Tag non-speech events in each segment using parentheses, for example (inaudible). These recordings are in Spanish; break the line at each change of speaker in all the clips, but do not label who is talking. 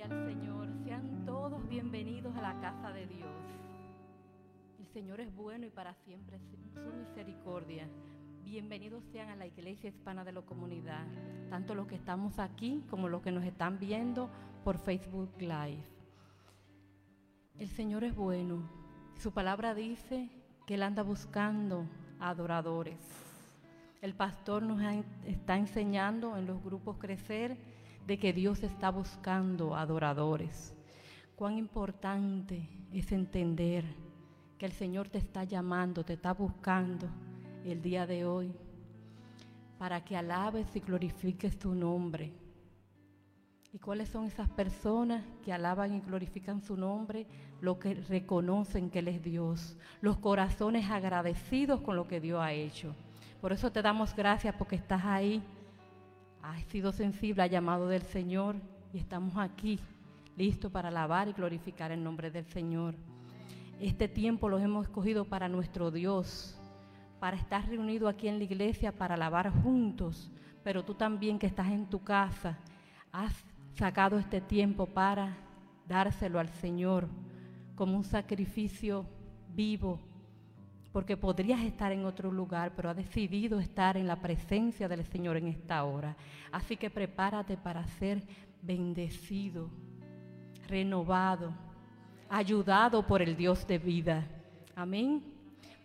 Gloria al Señor. Sean todos bienvenidos a la casa de Dios. El Señor es bueno y para siempre su misericordia. Bienvenidos sean a la Iglesia Hispana de la Comunidad, tanto los que estamos aquí como los que nos están viendo por Facebook Live. El Señor es bueno. Su palabra dice que Él anda buscando adoradores. El pastor nos está enseñando en los grupos crecer de que Dios está buscando adoradores. Cuán importante es entender que el Señor te está llamando, te está buscando el día de hoy para que alabes y glorifiques tu nombre. ¿Y cuáles son esas personas que alaban y glorifican su nombre? Los que reconocen que Él es Dios, los corazones agradecidos con lo que Dios ha hecho. Por eso te damos gracias porque estás ahí, has sido sensible al llamado del Señor y estamos aquí listos para alabar y glorificar el nombre del Señor. Este tiempo lo hemos escogido para nuestro Dios, para estar reunidos aquí en la iglesia, para alabar juntos, pero tú también que estás en tu casa, has sacado este tiempo para dárselo al Señor como un sacrificio vivo, porque podrías estar en otro lugar, pero has decidido estar en la presencia del Señor en esta hora. Así que prepárate para ser bendecido, renovado, ayudado por el Dios de vida. Amén.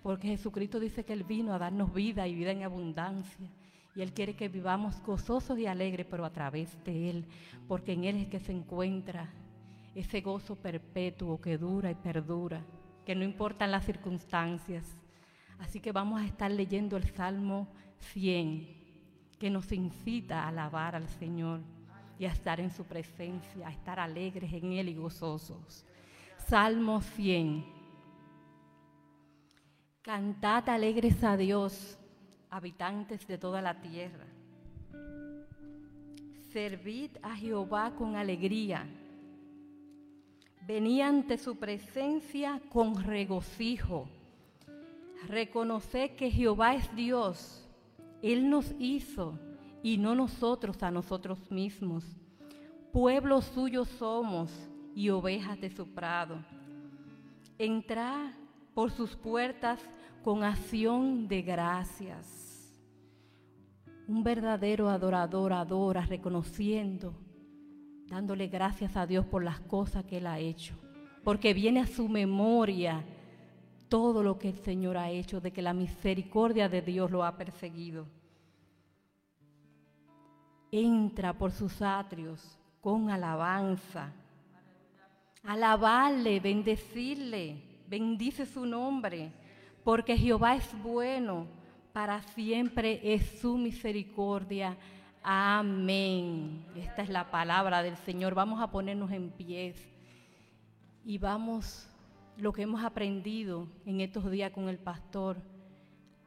Porque Jesucristo dice que Él vino a darnos vida y vida en abundancia. Y Él quiere que vivamos gozosos y alegres, pero a través de Él, porque en Él es que se encuentra ese gozo perpetuo que dura y perdura, que no importan las circunstancias. Así que vamos a estar leyendo el Salmo 100, que nos incita a alabar al Señor y a estar en su presencia, a estar alegres en Él y gozosos. Salmo 100. Cantad alegres a Dios habitantes de toda la tierra. Servid a Jehová con alegría. Venid ante su presencia con regocijo. Reconoced que Jehová es Dios. Él nos hizo y no nosotros a nosotros mismos. Pueblo suyo somos y ovejas de su prado. Entrad por sus puertas con acción de gracias un verdadero adorador adora reconociendo, dándole gracias a Dios por las cosas que Él ha hecho, porque viene a su memoria todo lo que el Señor ha hecho, de que la misericordia de Dios lo ha perseguido. Entra por sus atrios con alabanza. Alabarle, bendecirle, bendice su nombre, porque Jehová es bueno para siempre es su misericordia. Amén. Esta es la palabra del Señor. Vamos a ponernos en pies y vamos, lo que hemos aprendido en estos días con el pastor,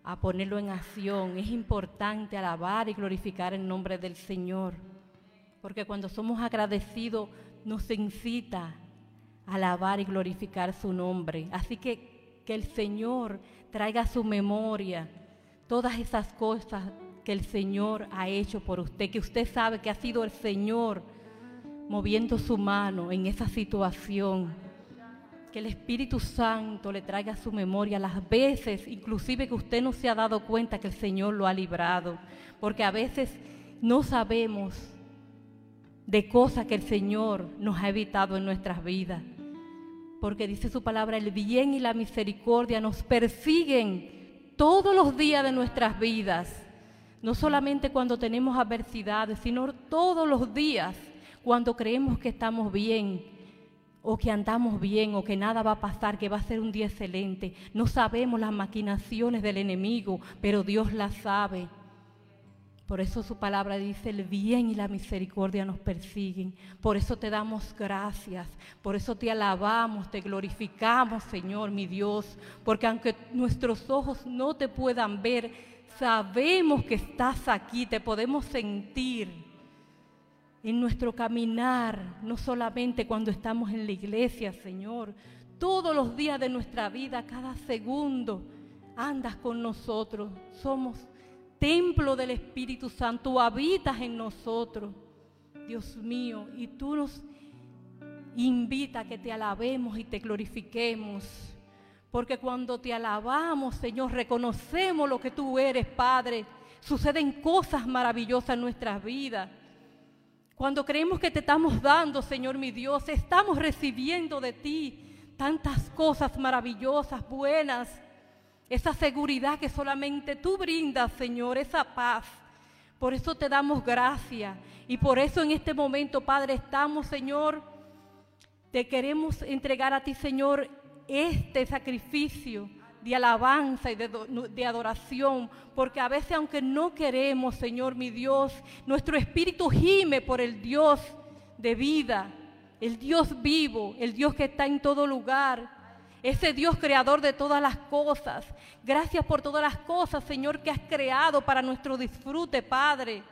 a ponerlo en acción. Es importante alabar y glorificar el nombre del Señor, porque cuando somos agradecidos nos incita a alabar y glorificar su nombre. Así que que el Señor traiga su memoria todas esas cosas que el Señor ha hecho por usted, que usted sabe que ha sido el Señor moviendo su mano en esa situación. Que el Espíritu Santo le traiga a su memoria las veces, inclusive que usted no se ha dado cuenta que el Señor lo ha librado, porque a veces no sabemos de cosas que el Señor nos ha evitado en nuestras vidas. Porque dice su palabra, el bien y la misericordia nos persiguen todos los días de nuestras vidas, no solamente cuando tenemos adversidades, sino todos los días cuando creemos que estamos bien o que andamos bien o que nada va a pasar, que va a ser un día excelente. No sabemos las maquinaciones del enemigo, pero Dios las sabe. Por eso su palabra dice, el bien y la misericordia nos persiguen. Por eso te damos gracias. Por eso te alabamos, te glorificamos, Señor, mi Dios. Porque aunque nuestros ojos no te puedan ver, sabemos que estás aquí, te podemos sentir en nuestro caminar, no solamente cuando estamos en la iglesia, Señor. Todos los días de nuestra vida, cada segundo, andas con nosotros. Somos templo del Espíritu Santo, habitas en nosotros, Dios mío, y tú nos invita a que te alabemos y te glorifiquemos. Porque cuando te alabamos, Señor, reconocemos lo que tú eres, Padre. Suceden cosas maravillosas en nuestras vidas. Cuando creemos que te estamos dando, Señor mi Dios, estamos recibiendo de ti tantas cosas maravillosas, buenas. Esa seguridad que solamente tú brindas, Señor, esa paz. Por eso te damos gracias. Y por eso en este momento, Padre, estamos, Señor, te queremos entregar a ti, Señor, este sacrificio de alabanza y de, adoración, porque a veces aunque no queremos, Señor mi Dios, nuestro espíritu gime por el Dios de vida, el Dios vivo, el Dios que está en todo lugar, ese Dios creador de todas las cosas. Gracias por todas las cosas, Señor, que has creado para nuestro disfrute, Padre.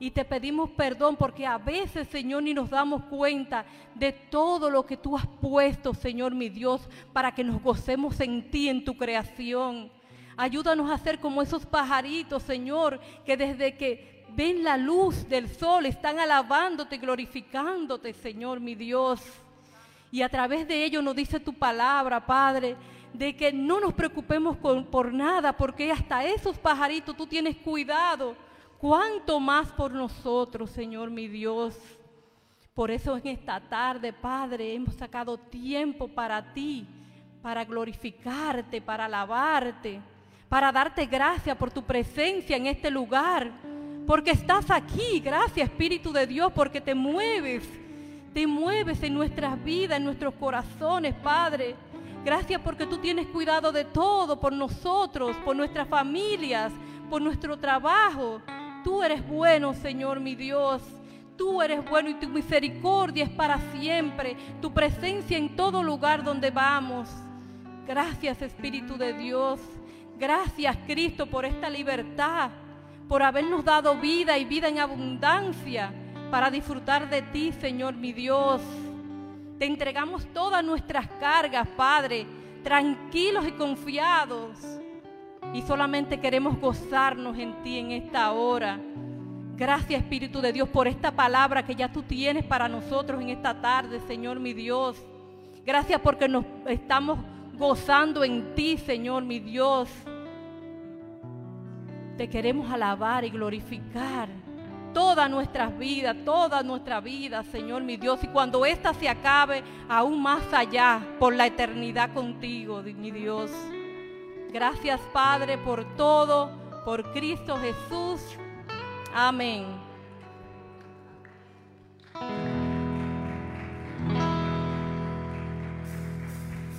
Y te pedimos perdón porque a veces, Señor, ni nos damos cuenta de todo lo que tú has puesto, Señor mi Dios, para que nos gocemos en ti, en tu creación. Ayúdanos a ser como esos pajaritos, Señor, que desde que ven la luz del sol están alabándote, glorificándote, Señor mi Dios. Y a través de ello nos dice tu palabra, Padre, de que no nos preocupemos por nada, porque hasta esos pajaritos tú tienes cuidado cuánto más por nosotros, Señor mi Dios. Por eso en esta tarde, Padre, hemos sacado tiempo para ti, para glorificarte, para alabarte, para darte gracias por tu presencia en este lugar, porque estás aquí. Gracias, Espíritu de Dios, porque te mueves, te mueves en nuestras vidas, en nuestros corazones, Padre. Gracias porque tú tienes cuidado de todo por nosotros, por nuestras familias, por nuestro trabajo. Tú eres bueno, Señor mi Dios. Tú eres bueno y tu misericordia es para siempre. Tu presencia en todo lugar donde vamos. Gracias Espíritu de Dios. Gracias Cristo por esta libertad, por habernos dado vida y vida en abundancia para disfrutar de ti, Señor mi Dios. Te entregamos todas nuestras cargas, Padre, tranquilos y confiados y solamente queremos gozarnos en ti en esta hora. Gracias Espíritu de Dios por esta palabra que ya tú tienes para nosotros en esta tarde, Señor mi Dios. Gracias porque nos estamos gozando en ti, Señor mi Dios. Te queremos alabar y glorificar todas nuestras vidas, toda nuestra vida, Señor mi Dios. Y cuando esta se acabe, aún más allá, por la eternidad contigo, mi Dios. Gracias Padre por todo, por Cristo Jesús. Amén.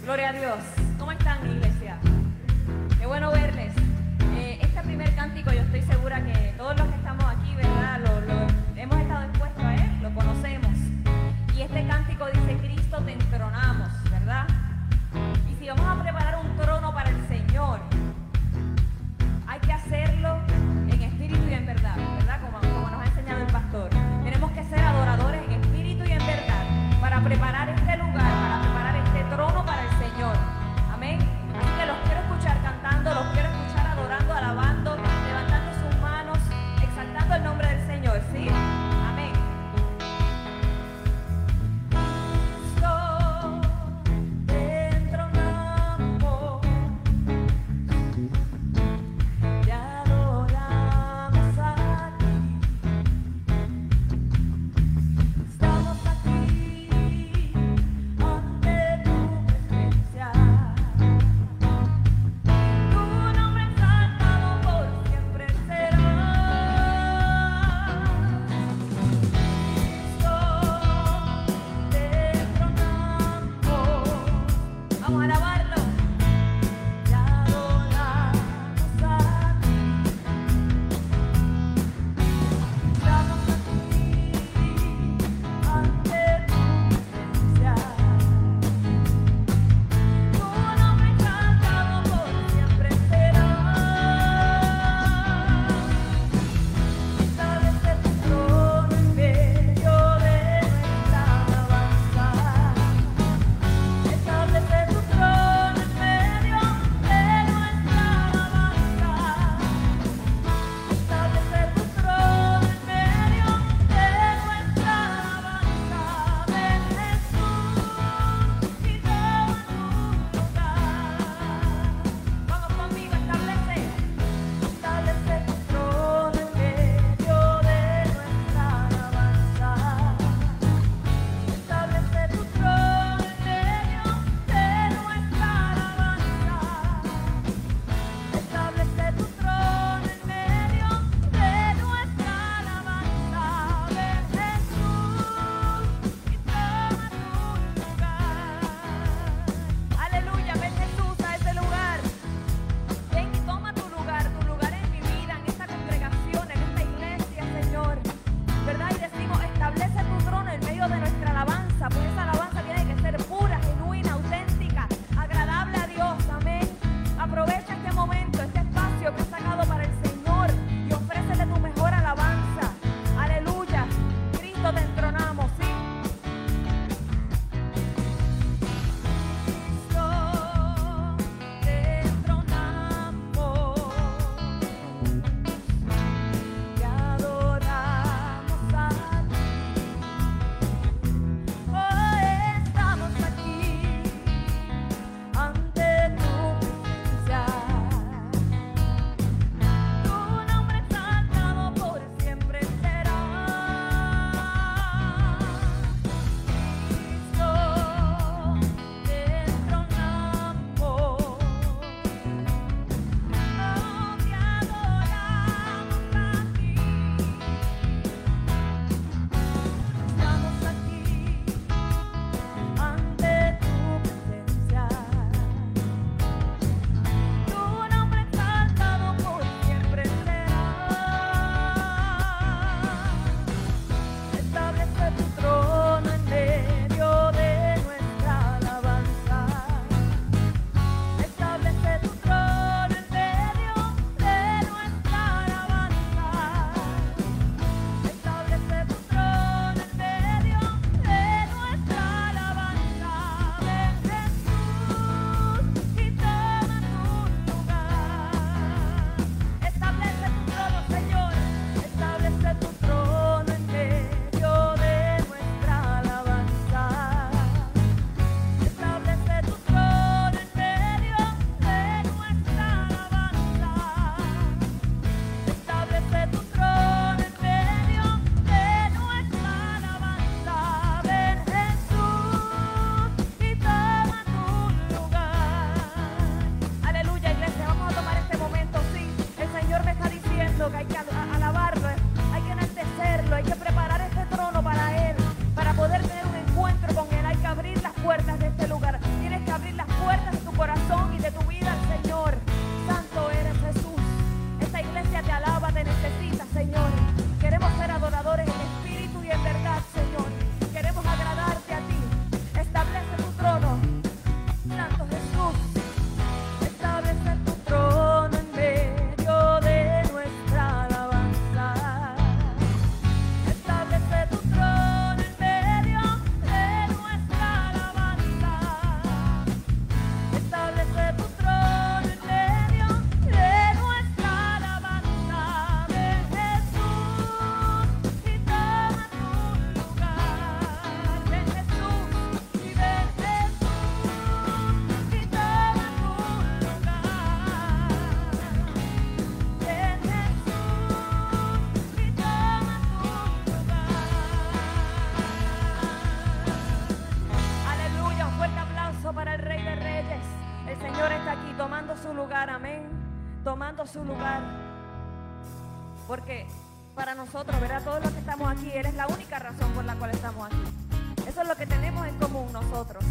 Gloria a Dios. ¿Cómo están, iglesia? Qué bueno verles. Eh, este primer cántico yo estoy segura que todos los que para preparar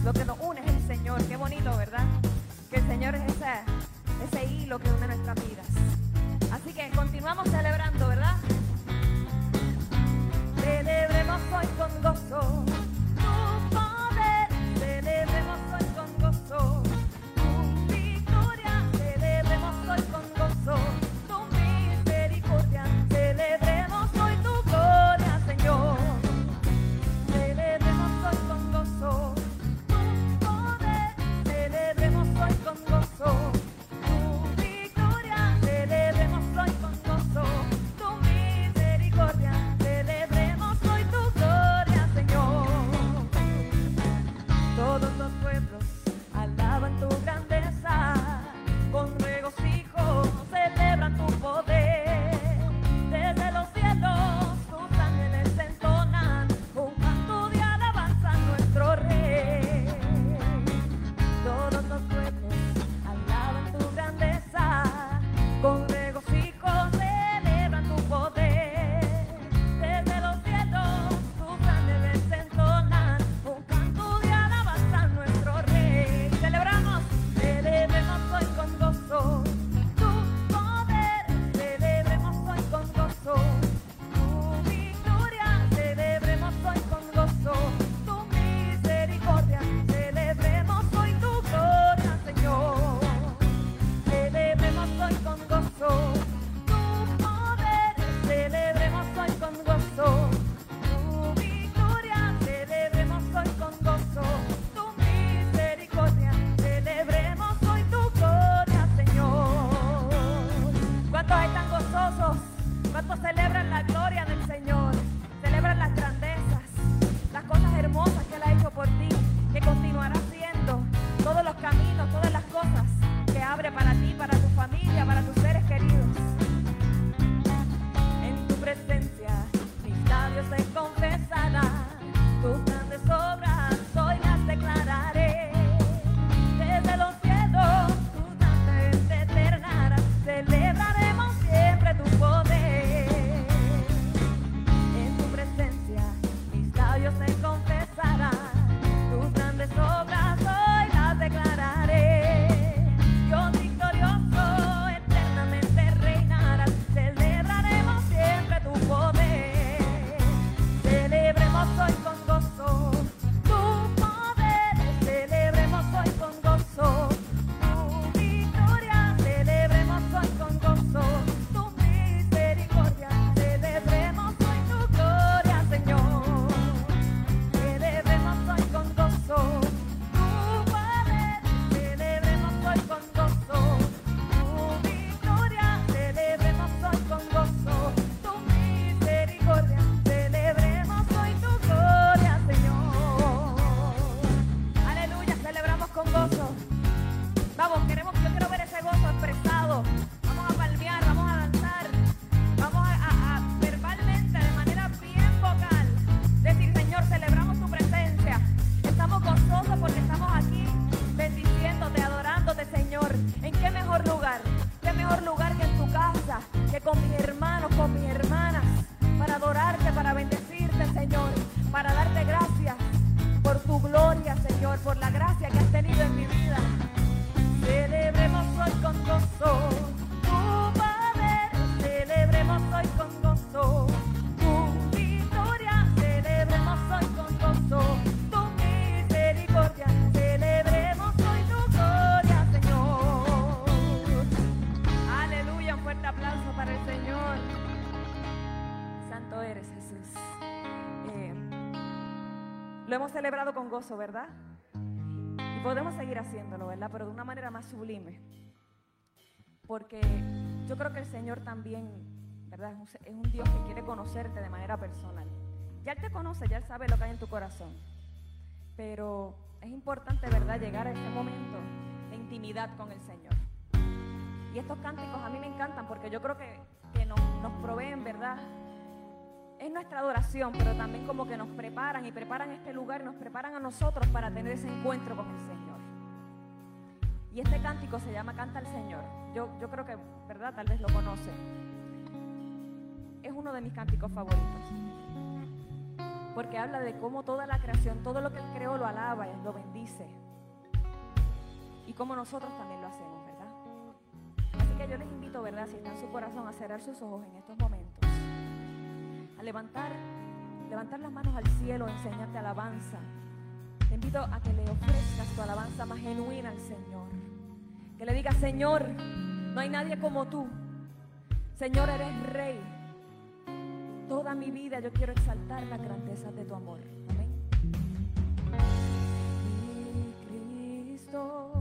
Lo que nos une es el Señor. Qué bonito, ¿verdad? Que el Señor es ese, ese hilo que une nuestras vidas. Así que continuamos celebrando, ¿verdad? Celebremos hoy con gozo. ¿verdad? Y podemos seguir haciéndolo, ¿verdad? Pero de una manera más sublime. Porque yo creo que el Señor también, ¿verdad? Es un Dios que quiere conocerte de manera personal. Ya Él te conoce, ya Él sabe lo que hay en tu corazón. Pero es importante, ¿verdad?, llegar a ese momento de intimidad con el Señor. Y estos cánticos a mí me encantan porque yo creo que, que nos, nos proveen, ¿verdad?, es nuestra adoración, pero también como que nos preparan y preparan este lugar, nos preparan a nosotros para tener ese encuentro con el Señor. Y este cántico se llama Canta al Señor. Yo, yo creo que, ¿verdad? Tal vez lo conocen. Es uno de mis cánticos favoritos. Porque habla de cómo toda la creación, todo lo que Él creó lo alaba, y lo bendice. Y cómo nosotros también lo hacemos, ¿verdad? Así que yo les invito, ¿verdad? Si está en su corazón, a cerrar sus ojos en estos momentos. A levantar, levantar las manos al cielo, enseñarte alabanza. Te invito a que le ofrezcas tu alabanza más genuina al Señor. Que le digas, Señor, no hay nadie como tú. Señor, eres rey. Toda mi vida yo quiero exaltar la grandeza de tu amor. Amén. Mi Cristo.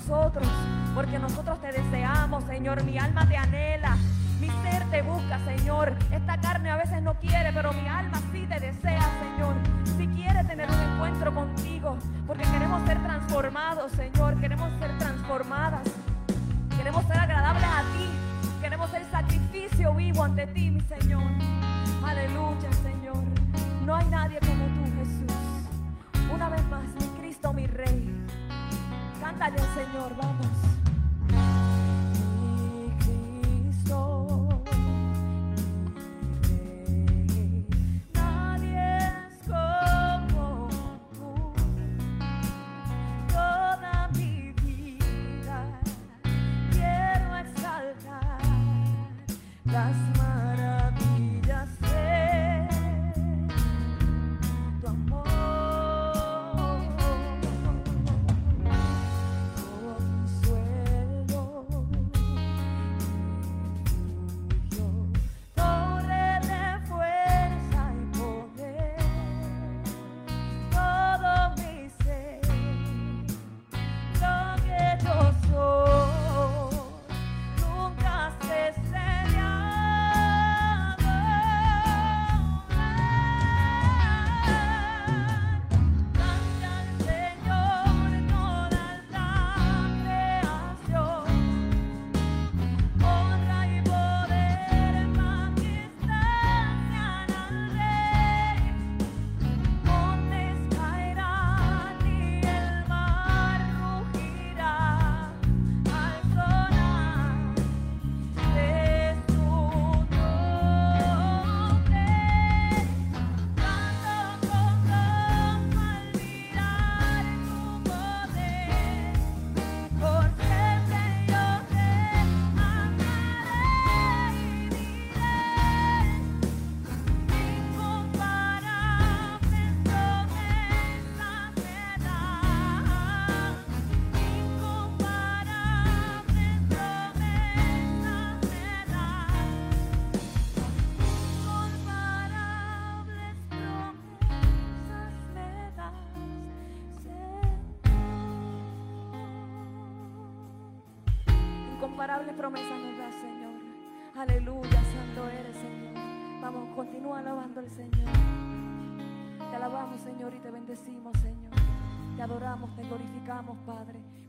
Nosotros. Porque nosotros te deseamos, Señor. Mi alma te anhela.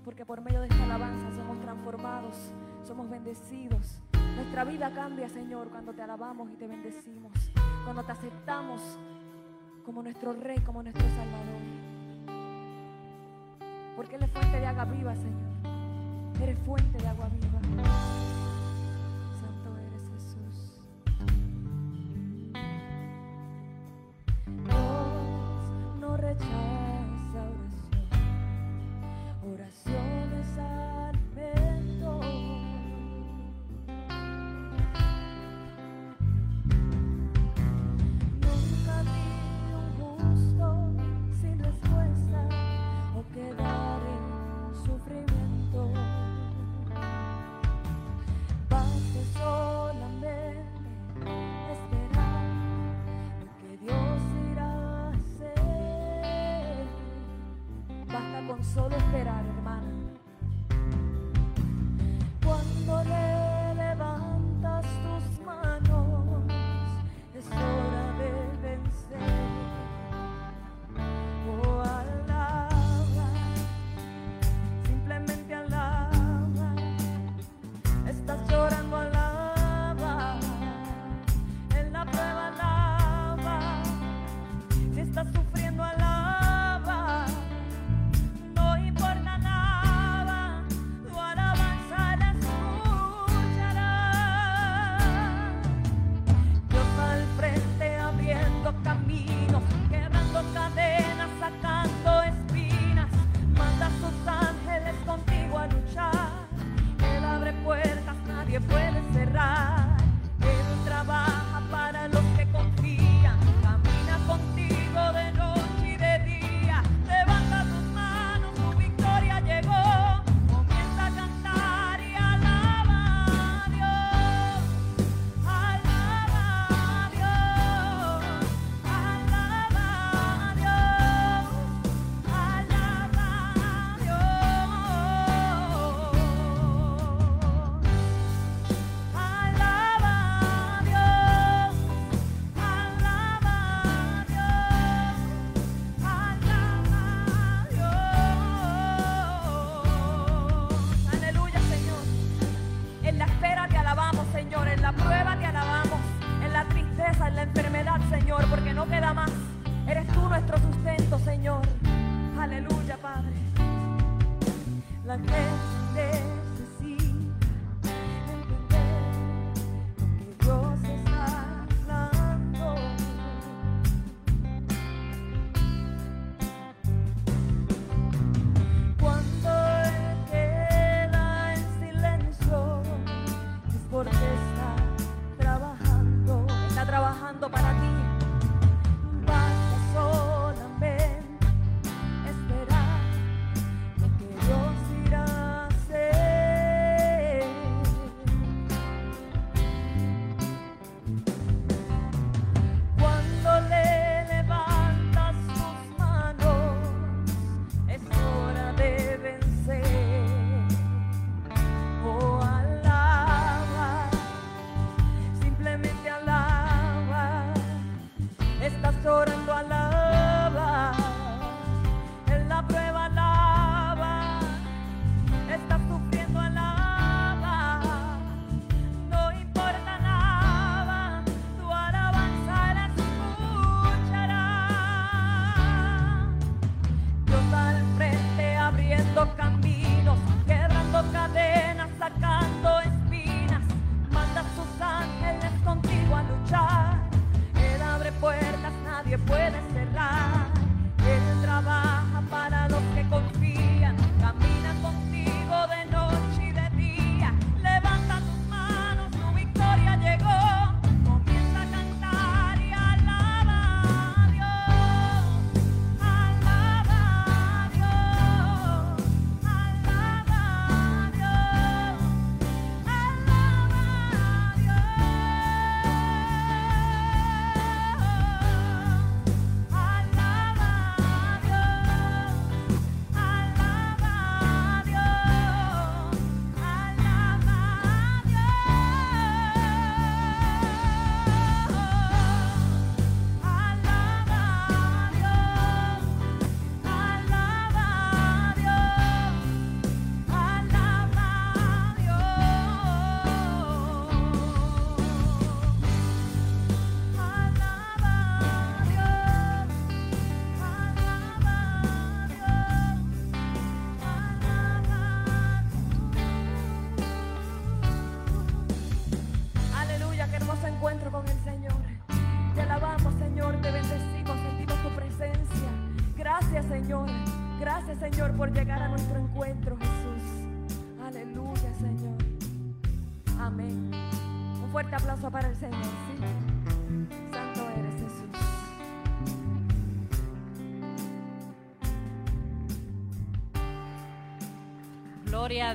Porque por medio de esta alabanza somos transformados, somos bendecidos. Nuestra vida cambia, Señor, cuando te alabamos y te bendecimos, cuando te aceptamos como nuestro Rey, como nuestro Salvador. Porque Él es fuente de agua viva, Señor. Eres fuente de agua viva.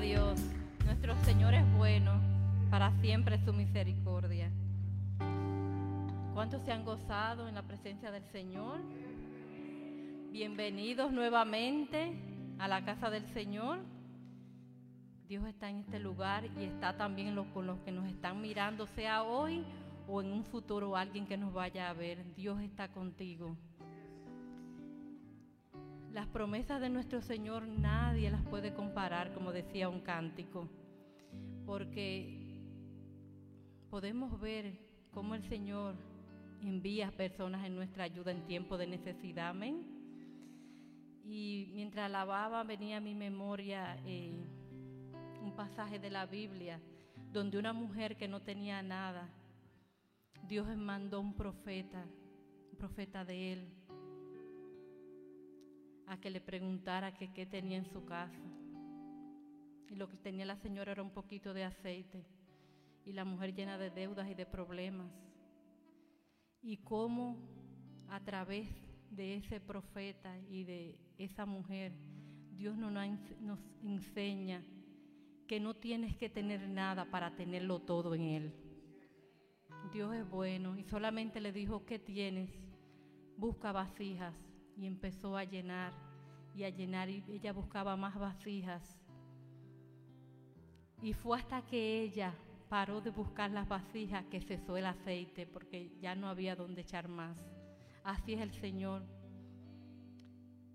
Dios. Nuestro Señor es bueno, para siempre su misericordia. ¿Cuántos se han gozado en la presencia del Señor? Bienvenidos nuevamente a la casa del Señor. Dios está en este lugar y está también con los que nos están mirando, sea hoy o en un futuro alguien que nos vaya a ver. Dios está contigo. Las promesas de nuestro Señor nadie las puede comparar, como decía un cántico, porque podemos ver cómo el Señor envía personas en nuestra ayuda en tiempo de necesidad. Amén. Y mientras alababa venía a mi memoria eh, un pasaje de la Biblia donde una mujer que no tenía nada, Dios mandó un profeta, un profeta de él, a que le preguntara qué tenía en su casa. Y lo que tenía la señora era un poquito de aceite y la mujer llena de deudas y de problemas. Y cómo a través de ese profeta y de esa mujer, Dios nos, nos enseña que no tienes que tener nada para tenerlo todo en Él. Dios es bueno y solamente le dijo, ¿qué tienes? Busca vasijas y empezó a llenar y a llenar y ella buscaba más vasijas. Y fue hasta que ella paró de buscar las vasijas que cesó el aceite porque ya no había donde echar más. Así es el Señor.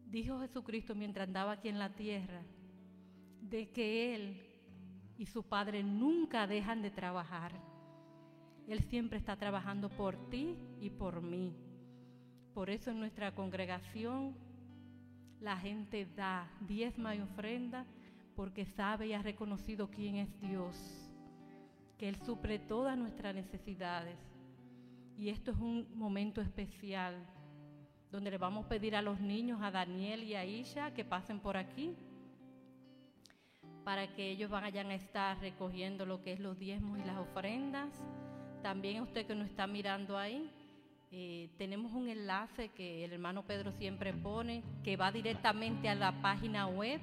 Dijo Jesucristo mientras andaba aquí en la tierra de que Él y su Padre nunca dejan de trabajar. Él siempre está trabajando por ti y por mí. Por eso en nuestra congregación la gente da diezma y ofrenda porque sabe y ha reconocido quién es Dios, que Él suple todas nuestras necesidades. Y esto es un momento especial donde le vamos a pedir a los niños, a Daniel y a Isha, que pasen por aquí para que ellos vayan a estar recogiendo lo que es los diezmos y las ofrendas. También usted que nos está mirando ahí, eh, tenemos un enlace que el hermano Pedro siempre pone, que va directamente a la página web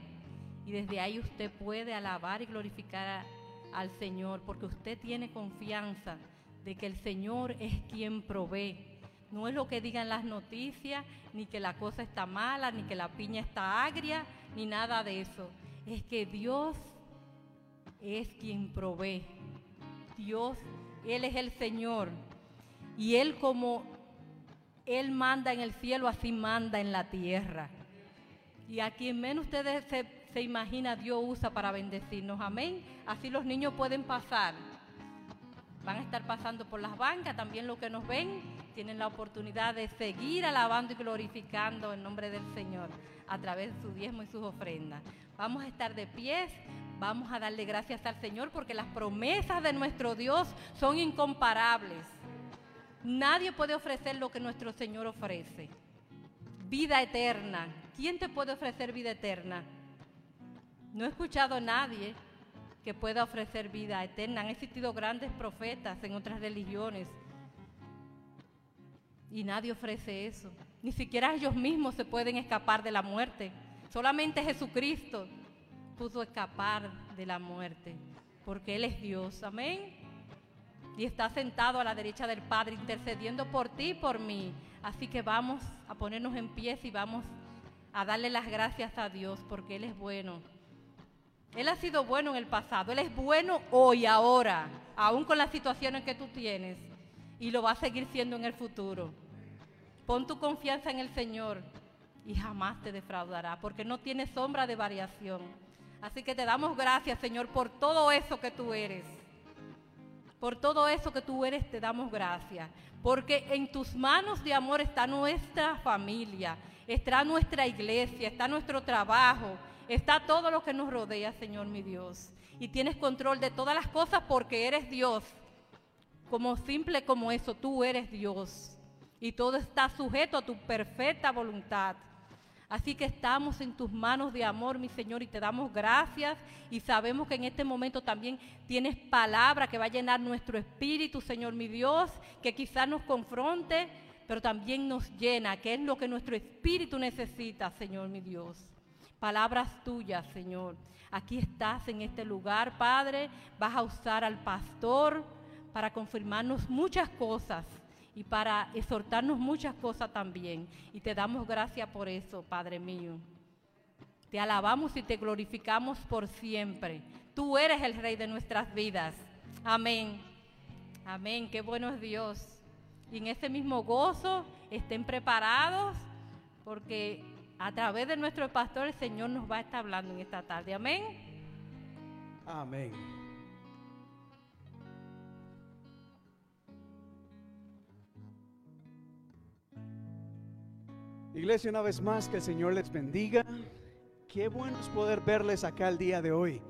y desde ahí usted puede alabar y glorificar al Señor, porque usted tiene confianza de que el Señor es quien provee. No es lo que digan las noticias, ni que la cosa está mala, ni que la piña está agria, ni nada de eso. Es que Dios es quien provee. Dios, Él es el Señor. Y Él como él manda en el cielo, así manda en la tierra. Y a quien menos ustedes se, se imagina Dios usa para bendecirnos. Amén. Así los niños pueden pasar. Van a estar pasando por las bancas. También los que nos ven tienen la oportunidad de seguir alabando y glorificando el nombre del Señor a través de su diezmo y sus ofrendas. Vamos a estar de pies. Vamos a darle gracias al Señor porque las promesas de nuestro Dios son incomparables. Nadie puede ofrecer lo que nuestro Señor ofrece. Vida eterna. ¿Quién te puede ofrecer vida eterna? No he escuchado a nadie que pueda ofrecer vida eterna. Han existido grandes profetas en otras religiones y nadie ofrece eso. Ni siquiera ellos mismos se pueden escapar de la muerte. Solamente Jesucristo pudo escapar de la muerte porque Él es Dios. Amén y está sentado a la derecha del Padre intercediendo por ti y por mí. Así que vamos a ponernos en pies y vamos a darle las gracias a Dios porque Él es bueno. Él ha sido bueno en el pasado, Él es bueno hoy, ahora, aún con las situaciones que tú tienes y lo va a seguir siendo en el futuro. Pon tu confianza en el Señor y jamás te defraudará porque no tiene sombra de variación. Así que te damos gracias, Señor, por todo eso que tú eres. Por todo eso que tú eres te damos gracias. Porque en tus manos de amor está nuestra familia, está nuestra iglesia, está nuestro trabajo, está todo lo que nos rodea, Señor mi Dios. Y tienes control de todas las cosas porque eres Dios. Como simple como eso, tú eres Dios. Y todo está sujeto a tu perfecta voluntad. Así que estamos en tus manos de amor, mi Señor, y te damos gracias. Y sabemos que en este momento también tienes palabra que va a llenar nuestro espíritu, Señor, mi Dios, que quizás nos confronte, pero también nos llena, que es lo que nuestro espíritu necesita, Señor, mi Dios. Palabras tuyas, Señor. Aquí estás en este lugar, Padre. Vas a usar al pastor para confirmarnos muchas cosas y para exhortarnos muchas cosas también. Y te damos gracias por eso, Padre mío. Te alabamos y te glorificamos por siempre. Tú eres el Rey de nuestras vidas. Amén. Amén. Qué bueno es Dios. Y en ese mismo gozo estén preparados porque a través de nuestro pastor el Señor nos va a estar hablando en esta tarde. Amén.
Amén. Iglesia, una vez más, que el Señor les bendiga. Qué bueno es poder verles acá el día de hoy.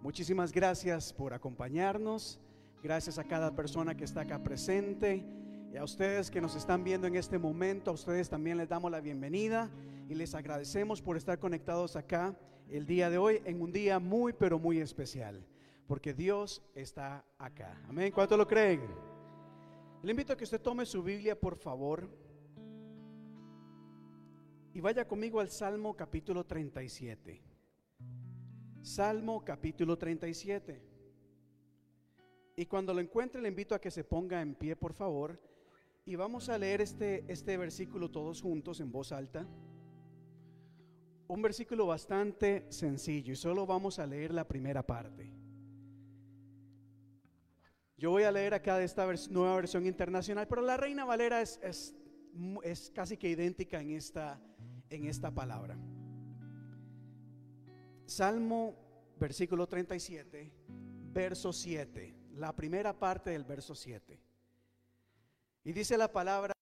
Muchísimas gracias por acompañarnos. Gracias a cada persona que está acá presente. Y a ustedes que nos están viendo en este momento, a ustedes también les damos la bienvenida y les agradecemos por estar conectados acá el día de hoy en un día muy, pero muy especial. Porque Dios está acá. Amén. ¿Cuánto lo creen? Le invito a que usted tome su Biblia, por favor. Y vaya conmigo al Salmo capítulo 37. Salmo capítulo 37. Y cuando lo encuentre le invito a que se ponga en pie, por favor. Y vamos a leer este, este versículo todos juntos en voz alta. Un versículo bastante sencillo y solo vamos a leer la primera parte. Yo voy a leer acá de esta nueva versión internacional, pero la Reina Valera es, es, es casi que idéntica en esta en esta palabra. Salmo versículo 37, verso 7, la primera parte del verso 7. Y dice la palabra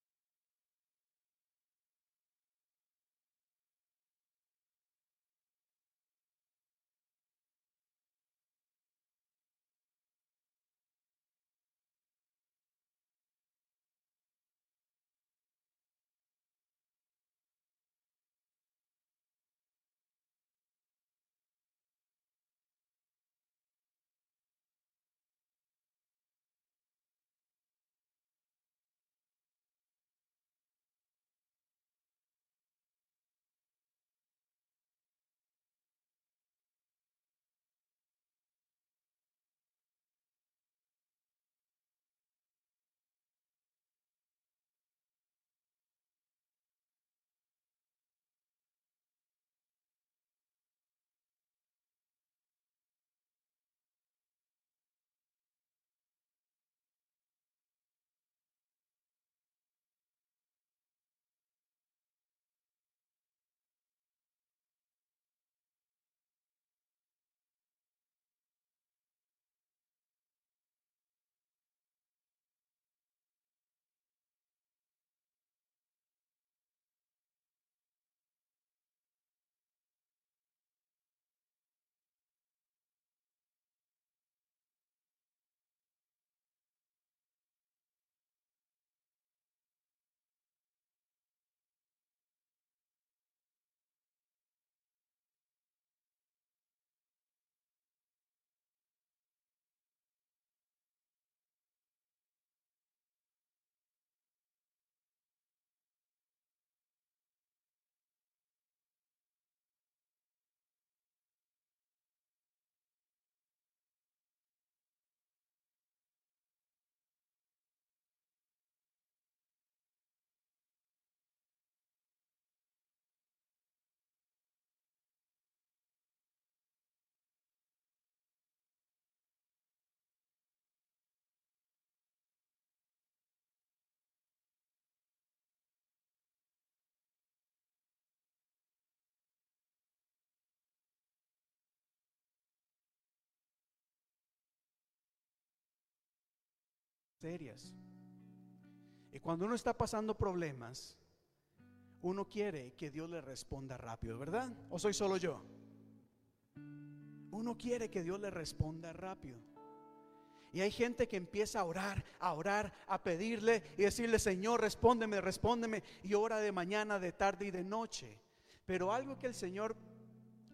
Y cuando uno está pasando problemas, uno quiere que Dios le responda rápido, ¿verdad? ¿O soy solo yo? Uno quiere que Dios le responda rápido. Y hay gente que empieza a orar, a orar, a pedirle y decirle, Señor, respóndeme, respóndeme. Y ora de mañana, de tarde y de noche. Pero algo que el Señor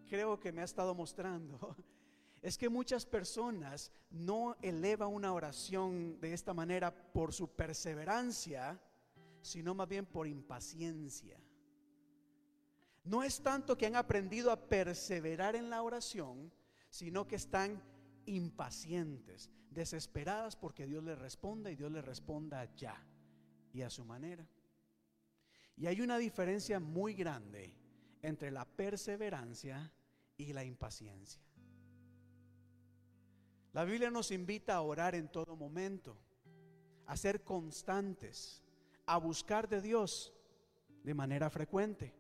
creo que me ha estado mostrando (laughs) es que muchas personas no elevan una oración de esta manera por su perseverancia, sino más bien por impaciencia. No es tanto que han aprendido a perseverar en la oración, sino que están impacientes, desesperadas porque Dios les responda y Dios les responda ya y a su manera. Y hay una diferencia muy grande entre la perseverancia y la impaciencia. La Biblia nos invita a orar en todo momento, a ser constantes, a buscar de Dios de manera frecuente.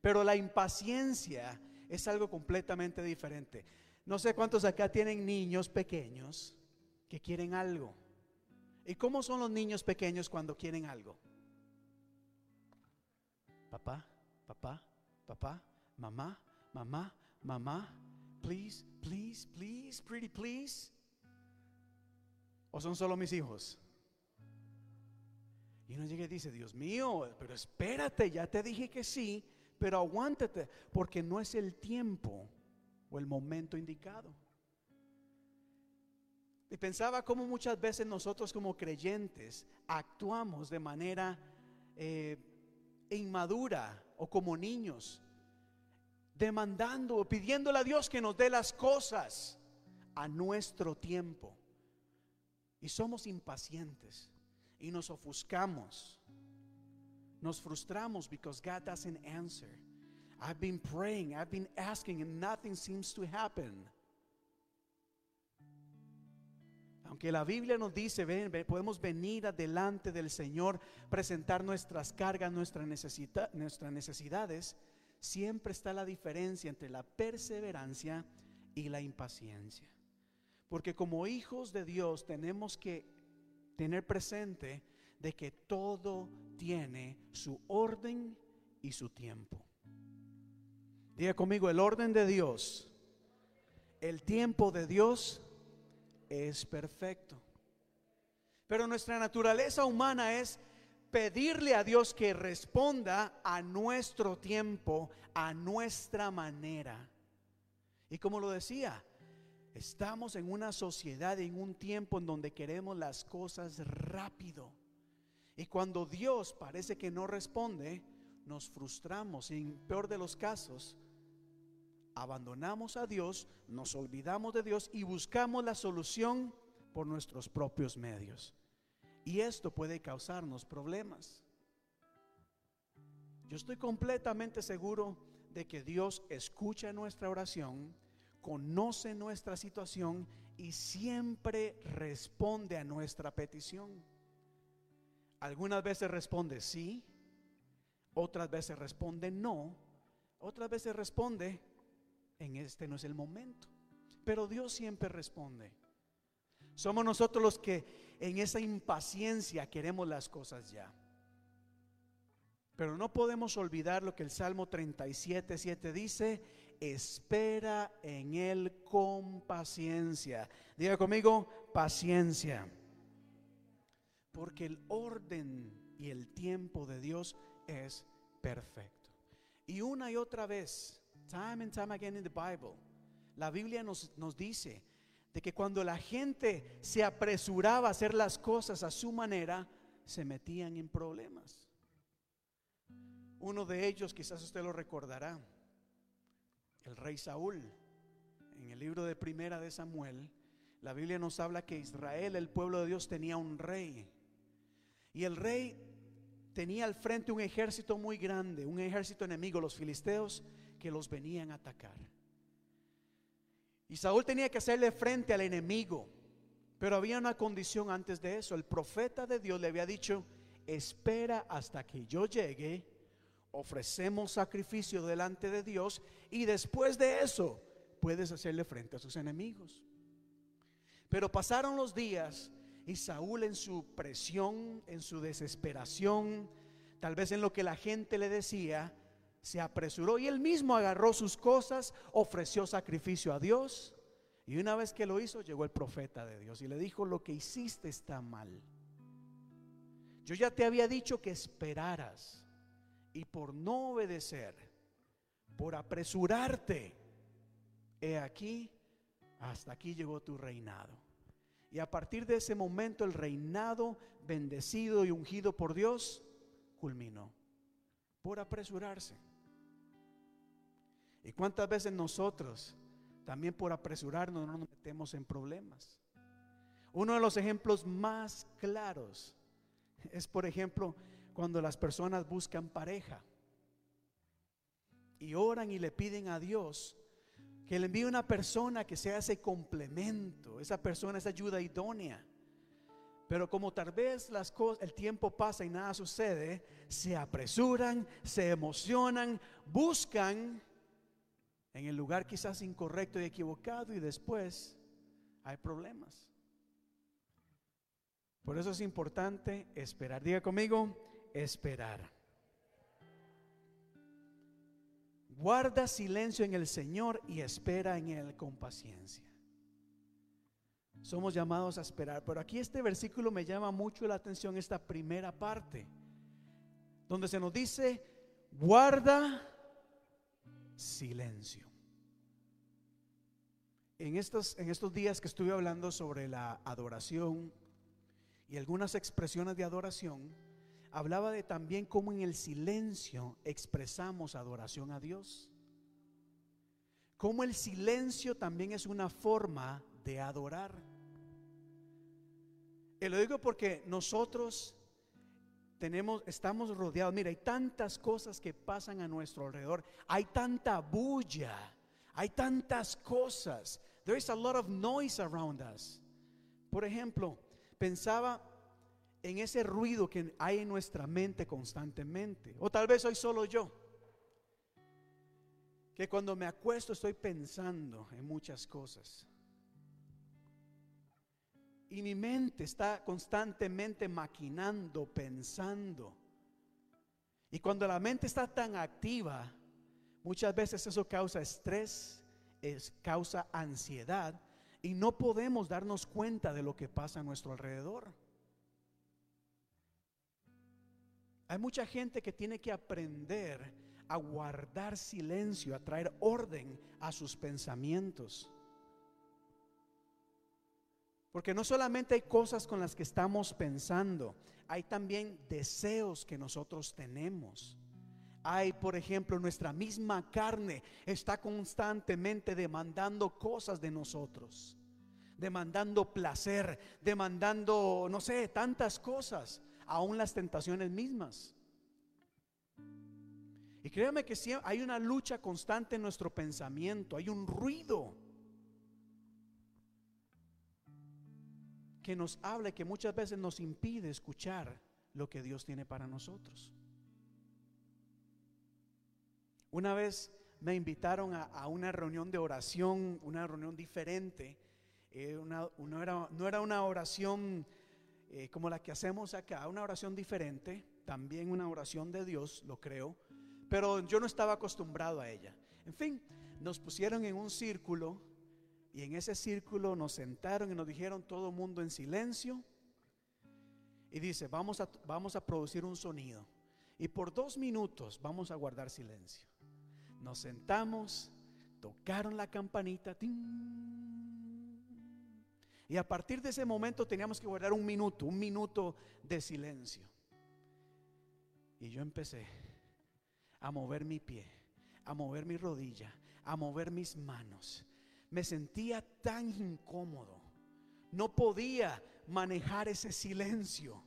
Pero la impaciencia es algo completamente diferente. No sé cuántos acá tienen niños pequeños que quieren algo. ¿Y cómo son los niños pequeños cuando quieren algo? Papá, papá, papá, mamá, mamá, mamá, please, please, please, pretty please. ¿O son solo mis hijos? Y uno llega y dice, Dios mío, pero espérate, ya te dije que sí, pero aguántate, porque no es el tiempo o el momento indicado. Y pensaba cómo muchas veces nosotros como creyentes actuamos de manera eh, inmadura o como niños, demandando o pidiéndole a Dios que nos dé las cosas a nuestro tiempo. Y somos impacientes y nos ofuscamos. Nos frustramos because God doesn't answer. I've been praying, I've been asking, and nothing seems to happen. Aunque la Biblia nos dice, podemos venir adelante del Señor, presentar nuestras cargas, nuestras necesidades, siempre está la diferencia entre la perseverancia y la impaciencia. Porque como hijos de Dios tenemos que tener presente de que todo tiene su orden y su tiempo. Diga conmigo, el orden de Dios, el tiempo de Dios es perfecto. Pero nuestra naturaleza humana es pedirle a Dios que responda a nuestro tiempo, a nuestra manera. Y como lo decía, estamos en una sociedad, en un tiempo en donde queremos las cosas rápido. Y cuando Dios parece que no responde, nos frustramos y en peor de los casos, abandonamos a Dios, nos olvidamos de Dios y buscamos la solución por nuestros propios medios. Y esto puede causarnos problemas. Yo estoy completamente seguro de que Dios escucha nuestra oración, conoce nuestra situación y siempre responde a nuestra petición. Algunas veces responde sí, otras veces responde no, otras veces responde en este no es el momento. Pero Dios siempre responde. Somos nosotros los que en esa impaciencia queremos las cosas ya. Pero no podemos olvidar lo que el Salmo 37, 7 dice, espera en Él con paciencia. Diga conmigo, paciencia. Porque el orden y el tiempo de Dios es perfecto. Y una y otra vez, time and time again in the Bible, la Biblia nos, nos dice de que cuando la gente se apresuraba a hacer las cosas a su manera, se metían en problemas. Uno de ellos, quizás usted lo recordará, el rey Saúl. En el libro de Primera de Samuel, la Biblia nos habla que Israel, el pueblo de Dios, tenía un rey. Y el rey tenía al frente un ejército muy grande, un ejército enemigo, los filisteos, que los venían a atacar. Y Saúl tenía que hacerle frente al enemigo. Pero había una condición antes de eso. El profeta de Dios le había dicho, espera hasta que yo llegue, ofrecemos sacrificio delante de Dios y después de eso puedes hacerle frente a sus enemigos. Pero pasaron los días Y Saúl en su presión, en su desesperación, tal vez en lo que la gente le decía, se apresuró y él mismo agarró sus cosas, ofreció sacrificio a Dios. Y una vez que lo hizo, llegó el profeta de Dios y le dijo, lo que hiciste está mal. Yo ya te había dicho que esperaras y por no obedecer, por apresurarte, he aquí, hasta aquí llegó tu reinado. Y a partir de ese momento el reinado bendecido y ungido por Dios culminó por apresurarse. ¿Y cuántas veces nosotros también por apresurarnos no nos metemos en problemas? Uno de los ejemplos más claros es, por ejemplo, cuando las personas buscan pareja y oran y le piden a Dios que le envíe una persona que sea ese complemento, esa persona, esa ayuda idónea. Pero como tal vez las cosas, el tiempo pasa y nada sucede, se apresuran, se emocionan, buscan en el lugar quizás incorrecto y equivocado y después hay problemas. Por eso es importante esperar. Diga conmigo, esperar. Guarda silencio en el Señor y espera en Él con paciencia. Somos llamados a esperar. Pero aquí este versículo me llama mucho la atención, esta primera parte, donde se nos dice, guarda silencio. En estos, en estos días que estuve hablando sobre la adoración y algunas expresiones de adoración, hablaba de también cómo en el silencio expresamos adoración a Dios. Cómo el silencio también es una forma de adorar. Y lo digo porque nosotros tenemos, estamos rodeados. Mira, hay tantas cosas que pasan a nuestro alrededor. Hay tanta bulla. Hay tantas cosas. There is a lot of noise around us. Por ejemplo, pensaba en ese ruido que hay en nuestra mente constantemente. O tal vez soy solo yo. Que cuando me acuesto estoy pensando en muchas cosas. Y mi mente está constantemente maquinando, pensando. Y cuando la mente está tan activa, muchas veces eso causa estrés, es, causa ansiedad y no podemos darnos cuenta de lo que pasa a nuestro alrededor. Hay mucha gente que tiene que aprender a guardar silencio, a traer orden a sus pensamientos. Porque no solamente hay cosas con las que estamos pensando, hay también deseos que nosotros tenemos. Hay, por ejemplo, nuestra misma carne está constantemente demandando cosas de nosotros, demandando placer, demandando, no sé, tantas cosas, aún las tentaciones mismas. Y créame que hay una lucha constante en nuestro pensamiento, hay un ruido que nos habla y que muchas veces nos impide escuchar lo que Dios tiene para nosotros. Una vez me invitaron a, una reunión de oración, una reunión diferente. Eh, no, era, una oración eh, como la que hacemos acá, una oración diferente, también una oración de Dios, lo creo, pero yo no estaba acostumbrado a ella. En fin, nos pusieron en un círculo y en ese círculo nos sentaron y nos dijeron todo el mundo en silencio. Y dice, vamos a, vamos a producir un sonido. Y por dos minutos vamos a guardar silencio. Nos sentamos, tocaron la campanita. y a partir de ese momento teníamos que guardar un minuto, un minuto de silencio. Y yo empecé a mover mi pie, a mover mi rodilla, a mover mis manos me sentía tan incómodo. No podía manejar ese silencio.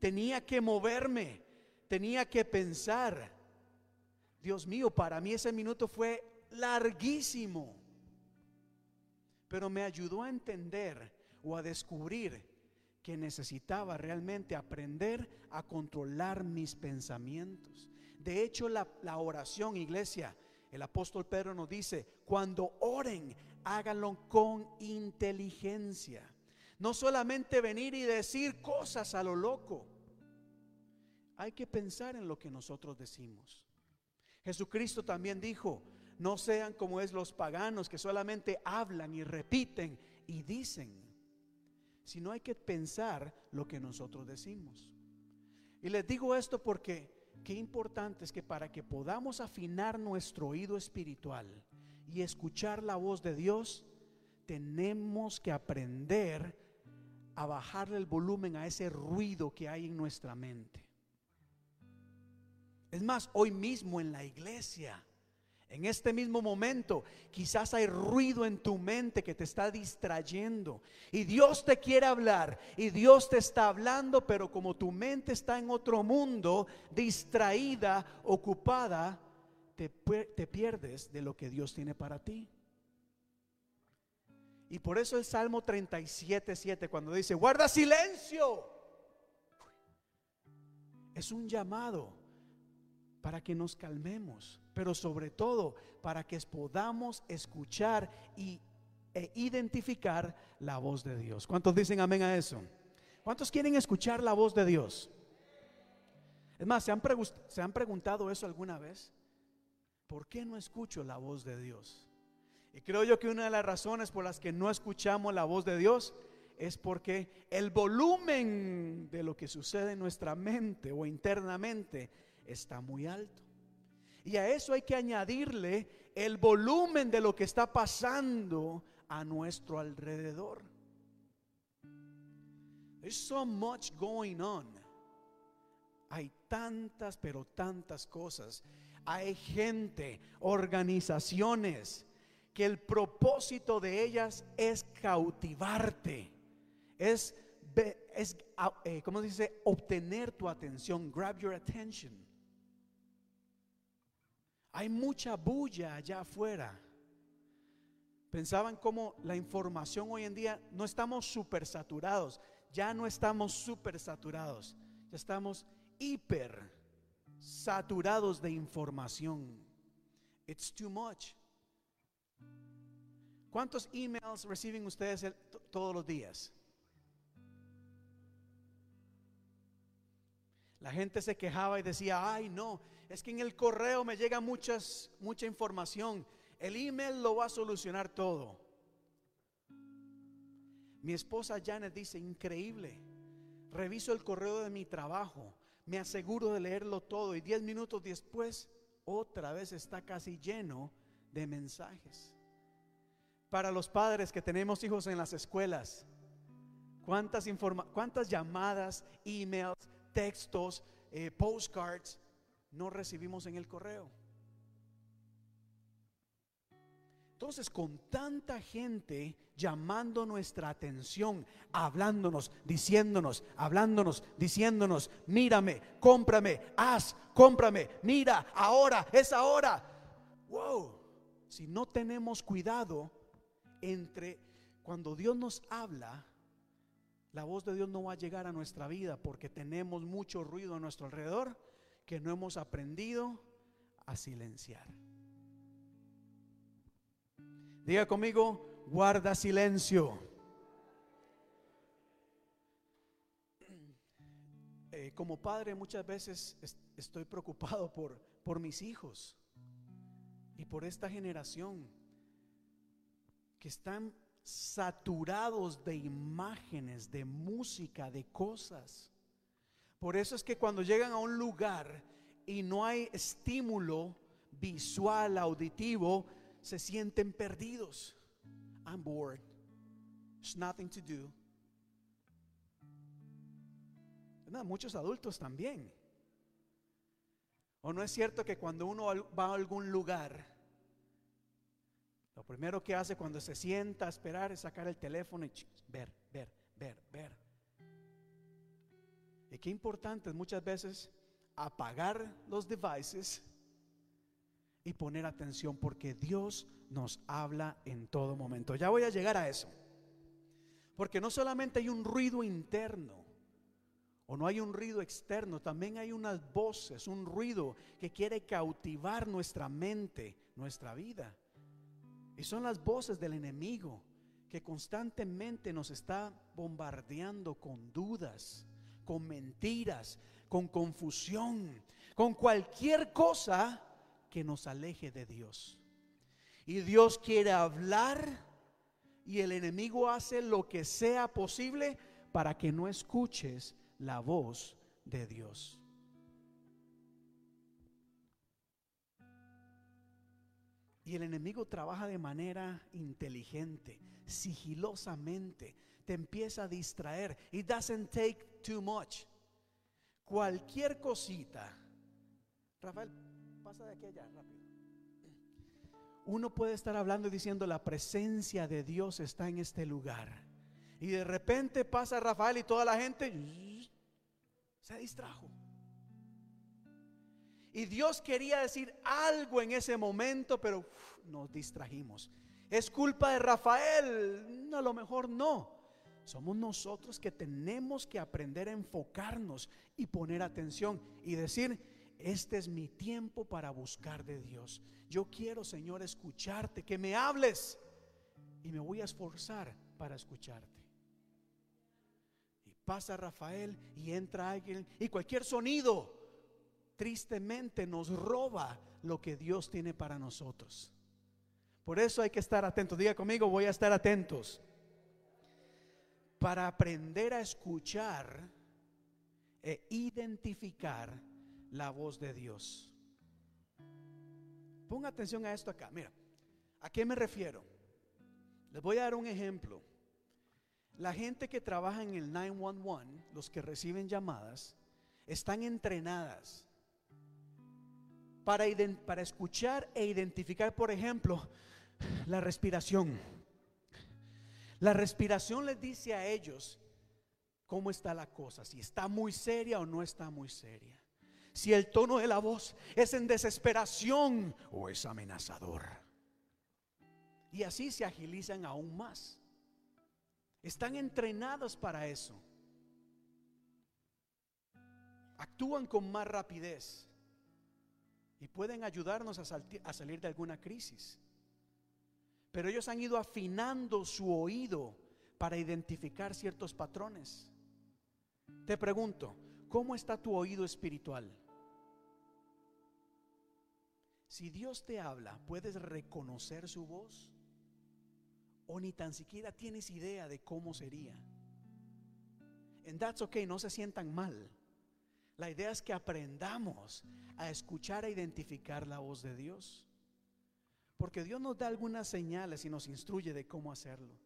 Tenía que moverme, tenía que pensar. Dios mío, para mí ese minuto fue larguísimo. Pero me ayudó a entender o a descubrir que necesitaba realmente aprender a controlar mis pensamientos. De hecho, la, oración, iglesia, el apóstol Pedro nos dice, cuando oren, háganlo con inteligencia. No solamente venir y decir cosas a lo loco. Hay que pensar en lo que nosotros decimos. Jesucristo también dijo, no sean como es los paganos que solamente hablan y repiten y dicen, sino hay que pensar lo que nosotros decimos. Y les digo esto porque qué importante es que para que podamos afinar nuestro oído espiritual y escuchar la voz de Dios, tenemos que aprender a bajarle el volumen a ese ruido que hay en nuestra mente. Es más, hoy mismo en la iglesia, en este mismo momento, quizás hay ruido en tu mente que te está distrayendo. Y Dios te quiere hablar. Y Dios te está hablando, pero como tu mente está en otro mundo, distraída, ocupada, te, pierdes de lo que Dios tiene para ti. Y por eso el Salmo 37, 7, cuando dice, guarda silencio, es un llamado para que nos calmemos, pero sobre todo para que podamos escuchar y, e identificar la voz de Dios. ¿Cuántos dicen amén a eso? ¿Cuántos quieren escuchar la voz de Dios? Es más, ¿se han, ¿se han preguntado eso alguna vez? ¿Por qué no escucho la voz de Dios? Y creo yo que una de las razones por las que no escuchamos la voz de Dios es porque el volumen de lo que sucede en nuestra mente o internamente está muy alto. Y a eso hay que añadirle el volumen de lo que está pasando a nuestro alrededor. There's so much going on. Hay tantas, pero tantas cosas. Hay gente, organizaciones, que el propósito de ellas es cautivarte, es, es eh, ¿cómo dice? Obtener tu atención, grab your attention. Hay mucha bulla allá afuera. Pensaban como la información hoy en día no estamos súper saturados, ya no estamos súper saturados, ya estamos hiper saturados de información. It's too much. ¿Cuántos emails reciben ustedes todos los días? La gente se quejaba y decía, ay no, es que en el correo me llega muchas, mucha información. El email lo va a solucionar todo. Mi esposa Janet dice, increíble. Reviso el correo de mi trabajo, me aseguro de leerlo todo y diez minutos después otra vez está casi lleno de mensajes para los padres que tenemos hijos en las escuelas. ¿Cuántas, cuántas llamadas, emails, textos, eh, postcards no recibimos en el correo? Entonces, con tanta gente llamando nuestra atención, hablándonos, diciéndonos, hablándonos, diciéndonos, mírame, cómprame, haz, cómprame, mira, ahora, es ahora. Wow, si no tenemos cuidado, entre cuando Dios nos habla, la voz de Dios no va a llegar a nuestra vida porque tenemos mucho ruido a nuestro alrededor que no hemos aprendido a silenciar. Diga conmigo, guarda silencio. Eh, como padre muchas veces estoy preocupado por, por mis hijos y por esta generación que están saturados de imágenes, de música, de cosas. Por eso es que cuando llegan a un lugar y no hay estímulo visual, auditivo, se sienten perdidos. I'm bored. There's nothing to do. muchos adultos también. ¿O no es cierto que cuando uno va a algún lugar, lo primero que hace cuando se sienta a esperar es sacar el teléfono y ver, ver, ver, ver. Y qué importante es muchas veces apagar los devices y poner atención porque Dios nos habla en todo momento. Ya voy a llegar a eso. Porque no solamente hay un ruido interno o no hay un ruido externo, también hay unas voces, un ruido que quiere cautivar nuestra mente, nuestra vida. Y son las voces del enemigo que constantemente nos está bombardeando con dudas, con mentiras, con confusión, con cualquier cosa que nos aleje de Dios. Y Dios quiere hablar y el enemigo hace lo que sea posible para que no escuches la voz de Dios. Y el enemigo trabaja de manera inteligente, sigilosamente. Te empieza a distraer. It doesn't take too much. Cualquier cosita. Rafael, pasa de aquí allá rápido. Uno puede estar hablando y diciendo la presencia de Dios está en este lugar. Y de repente pasa Rafael y toda la gente se distrajo. Y Dios quería decir algo en ese momento, pero nos distrajimos. ¿Es culpa de Rafael? A lo mejor no. Somos nosotros que tenemos que aprender a enfocarnos y poner atención y decir, este es mi tiempo para buscar de Dios. Yo quiero, Señor, escucharte, que me hables y me voy a esforzar para escucharte. Y pasa Rafael y entra alguien y cualquier sonido tristemente nos roba lo que Dios tiene para nosotros. Por eso hay que estar atentos. Diga conmigo, voy a estar atentos. Para aprender a escuchar e identificar la voz de Dios. Ponga atención a esto acá. Mira, ¿a qué me refiero? Les voy a dar un ejemplo. La gente que trabaja en el 911, los que reciben llamadas, están entrenadas para, para escuchar e identificar, por ejemplo, la respiración. La respiración les dice a ellos cómo está la cosa, si está muy seria o no está muy seria. Si el tono de la voz es en desesperación o es amenazador. Y así se agilizan aún más. Están entrenados para eso. Actúan con más rapidez y pueden ayudarnos a, salir de alguna crisis. Pero ellos han ido afinando su oído para identificar ciertos patrones. Te pregunto, ¿cómo está tu oído espiritual? Si Dios te habla, ¿puedes reconocer su voz? ¿O ni tan siquiera tienes idea de cómo sería? And that's okay, no se sientan mal. La idea es que aprendamos a escuchar e identificar la voz de Dios. Porque Dios nos da algunas señales y nos instruye de cómo hacerlo.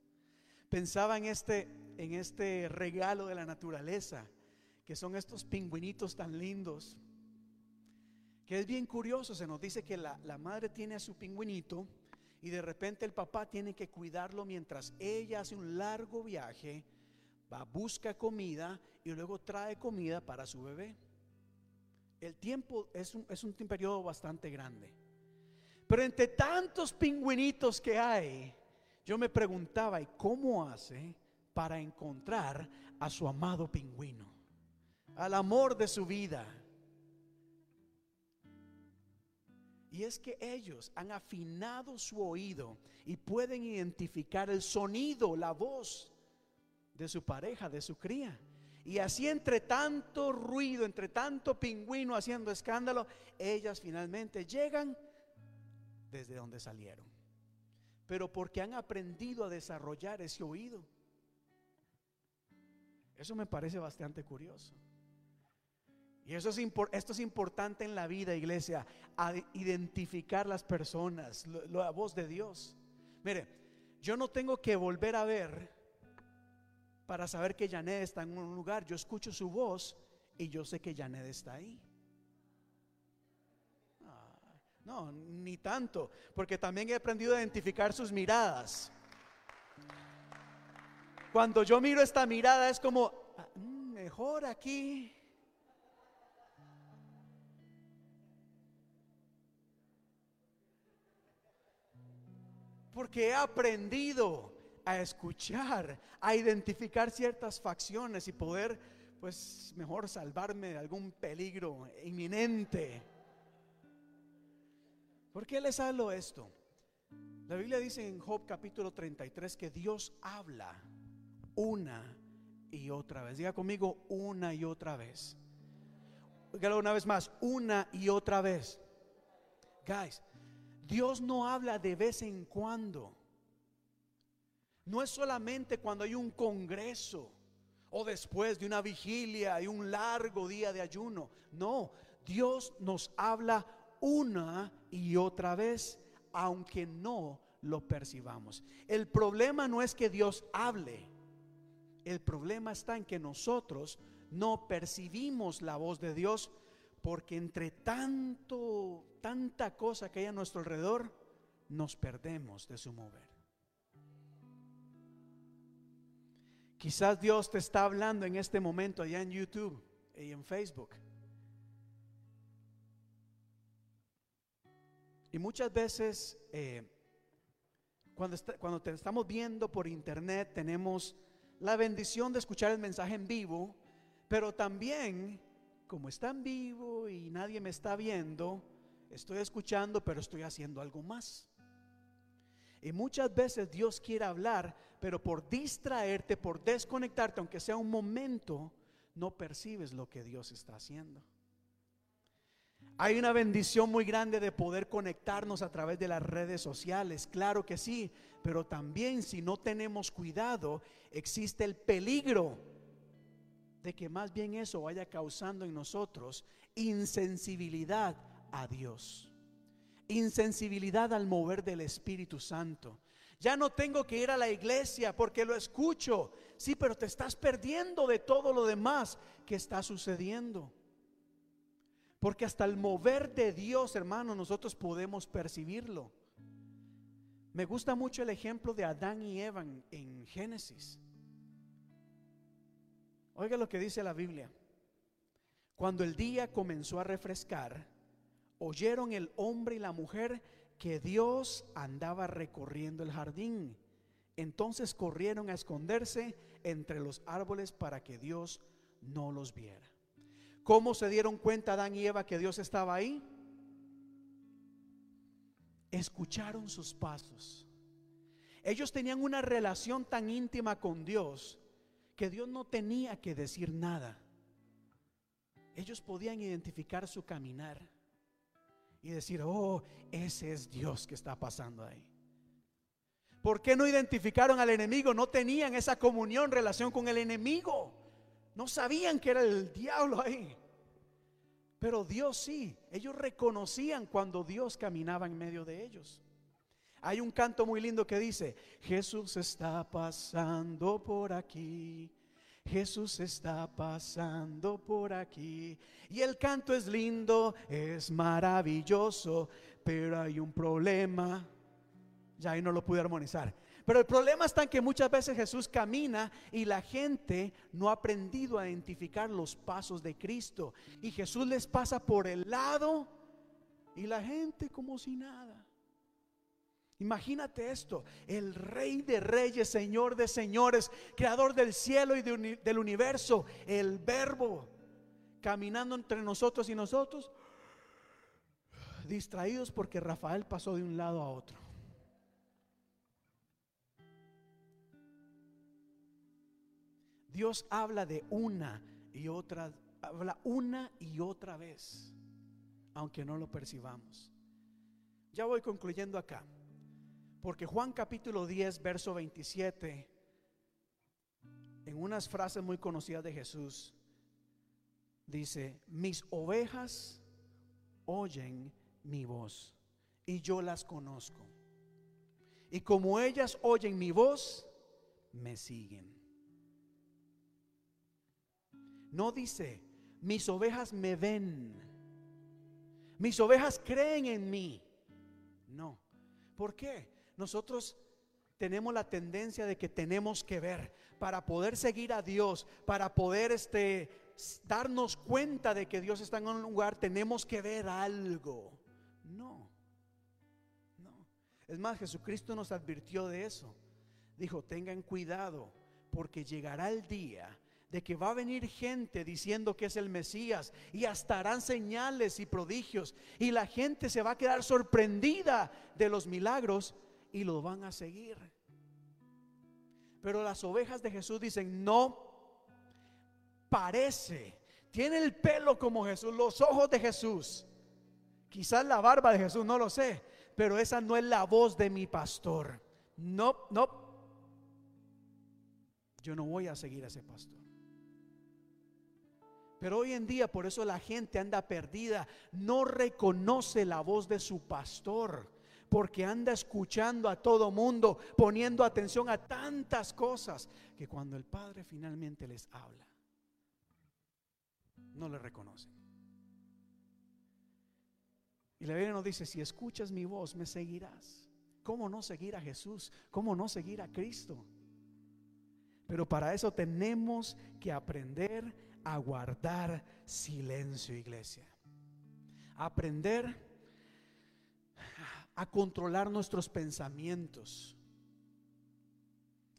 Pensaba en este, en este regalo de la naturaleza, que son estos pingüinitos tan lindos. Que es bien curioso, se nos dice que la, la madre tiene a su pingüinito y de repente el papá tiene que cuidarlo mientras ella hace un largo viaje, va, busca comida y luego trae comida para su bebé. El tiempo es un, es un periodo bastante grande. Pero entre tantos pingüinitos que hay, yo me preguntaba, ¿y cómo hace para encontrar a su amado pingüino? Al amor de su vida. Y es que ellos han afinado su oído y pueden identificar el sonido, la voz de su pareja, de su cría. Y así entre tanto ruido, entre tanto pingüino haciendo escándalo, ellas finalmente llegan desde donde salieron. Pero porque han aprendido a desarrollar ese oído. Eso me parece bastante curioso. Y eso es esto es importante en la vida, iglesia, a identificar las personas, la voz de Dios. Mire, yo no tengo que volver a ver para saber que Janet está en un lugar. Yo escucho su voz y yo sé que Janet está ahí. No, ni tanto, porque también he aprendido a identificar sus miradas. Cuando yo miro esta mirada es como, ah, mm, mejor aquí. Porque he aprendido a escuchar, a identificar ciertas facciones y poder, pues, mejor salvarme de algún peligro inminente. ¿Por qué les hablo esto? La Biblia dice en Job capítulo 33 que Dios habla una y otra vez. Diga conmigo una y otra vez. Dígalo una vez más, una y otra vez. Guys, Dios no habla de vez en cuando. No es solamente cuando hay un congreso o después de una vigilia y un largo día de ayuno. No, Dios nos habla una y otra vez, aunque no lo percibamos. El problema no es que Dios hable, el problema está en que nosotros no percibimos la voz de Dios porque entre tanto, tanta cosa que hay a nuestro alrededor, nos perdemos de su mover. Quizás Dios te está hablando en este momento allá en YouTube y en Facebook. Y muchas veces, eh, cuando, cuando te estamos viendo por internet, tenemos la bendición de escuchar el mensaje en vivo, pero también, como está en vivo y nadie me está viendo, estoy escuchando, pero estoy haciendo algo más. Y muchas veces Dios quiere hablar, pero por distraerte, por desconectarte, aunque sea un momento, no percibes lo que Dios está haciendo. Hay una bendición muy grande de poder conectarnos a través de las redes sociales, claro que sí, pero también si no tenemos cuidado, existe el peligro de que más bien eso vaya causando en nosotros insensibilidad a Dios insensibilidad al mover del Espíritu Santo. Ya no tengo que ir a la iglesia porque lo escucho. Sí, pero te estás perdiendo de todo lo demás que está sucediendo. Porque hasta el mover de Dios, hermano, nosotros podemos percibirlo. Me gusta mucho el ejemplo de Adán y Eva en, Génesis. Oiga lo que dice la Biblia. Cuando el día comenzó a refrescar, oyeron el hombre y la mujer que Dios andaba recorriendo el jardín. Entonces corrieron a esconderse entre los árboles para que Dios no los viera. ¿Cómo se dieron cuenta Adán y Eva que Dios estaba ahí? Escucharon sus pasos. Ellos tenían una relación tan íntima con Dios que Dios no tenía que decir nada. Ellos podían identificar su caminar y decir, oh, ese es Dios que está pasando ahí. ¿Por qué no identificaron al enemigo? No tenían esa comunión, relación con el enemigo. No sabían que era el diablo ahí. Pero Dios sí, ellos reconocían cuando Dios caminaba en medio de ellos. Hay un canto muy lindo que dice, Jesús está pasando por aquí. Jesús está pasando por aquí. Y el canto es lindo, es maravilloso, pero hay un problema. Ya ahí no lo pude armonizar. Pero el problema está en que muchas veces Jesús camina y la gente no ha aprendido a identificar los pasos de Cristo. Y Jesús les pasa por el lado y la gente como si nada. Imagínate esto, el rey de reyes, señor de señores, creador del cielo y del universo, el verbo, caminando entre nosotros y nosotros, distraídos porque Rafael pasó de un lado a otro. Dios habla de una y otra, habla una y otra vez, aunque no lo percibamos. Ya voy concluyendo acá. Porque Juan capítulo 10, verso 27, en unas frases muy conocidas de Jesús, dice, mis ovejas oyen mi voz y yo las conozco. Y como ellas oyen mi voz, me siguen. No dice, mis ovejas me ven. Mis ovejas creen en mí. No. ¿Por qué? Nosotros tenemos la tendencia de que tenemos que ver para poder seguir a Dios, para poder este, darnos cuenta de que Dios está en un lugar, tenemos que ver algo. No, no. Es más, Jesucristo nos advirtió de eso. Dijo, tengan cuidado, porque llegará el día de que va a venir gente diciendo que es el Mesías y hasta harán señales y prodigios y la gente se va a quedar sorprendida de los milagros y lo van a seguir. Pero las ovejas de Jesús dicen, no, parece, tiene el pelo como Jesús, los ojos de Jesús, quizás la barba de Jesús, no lo sé, pero esa no es la voz de mi pastor. No, no, yo no voy a seguir a ese pastor. Pero hoy en día por eso la gente anda perdida, no reconoce la voz de su pastor, porque anda escuchando a todo mundo, poniendo atención a tantas cosas, que cuando el Padre finalmente les habla, no le reconocen. Y la Biblia nos dice, si escuchas mi voz, me seguirás. ¿Cómo no seguir a Jesús? ¿Cómo no seguir a Cristo? Pero para eso tenemos que aprender a guardar silencio, iglesia. aprender a controlar nuestros pensamientos.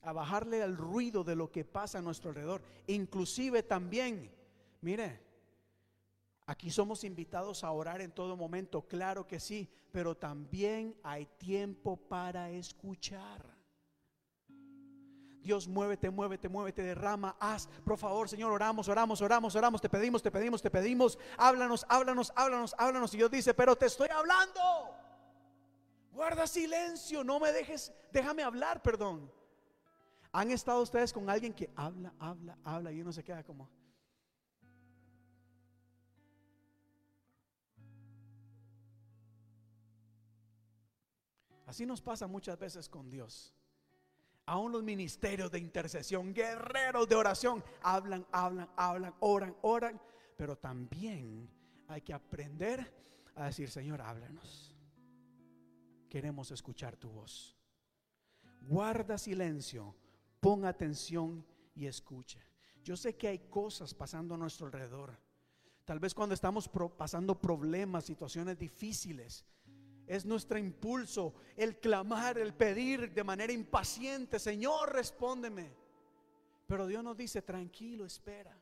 A bajarle al ruido de lo que pasa a nuestro alrededor. Inclusive también, mire, aquí somos invitados a orar en todo momento, claro que sí, pero también hay tiempo para escuchar. Dios, muévete, muévete, muévete, derrama, haz. Por favor, Señor, oramos, oramos, oramos, oramos, te pedimos, te pedimos, te pedimos. Háblanos, háblanos, háblanos, háblanos. Y Dios dice, pero te estoy hablando. Guarda silencio, no me dejes, déjame hablar, perdón. ¿Han estado ustedes con alguien que habla, habla, habla y uno se queda como... Así nos pasa muchas veces con Dios. Aún los ministerios de intercesión, guerreros de oración, hablan, hablan, hablan, oran, oran. Pero también hay que aprender a decir, Señor, háblanos. Queremos escuchar tu voz. Guarda silencio, pon atención y escucha. Yo sé que hay cosas pasando a nuestro alrededor. Tal vez cuando estamos pasando problemas, situaciones difíciles, es nuestro impulso el clamar, el pedir de manera impaciente, Señor, respóndeme. Pero Dios nos dice, tranquilo, espera.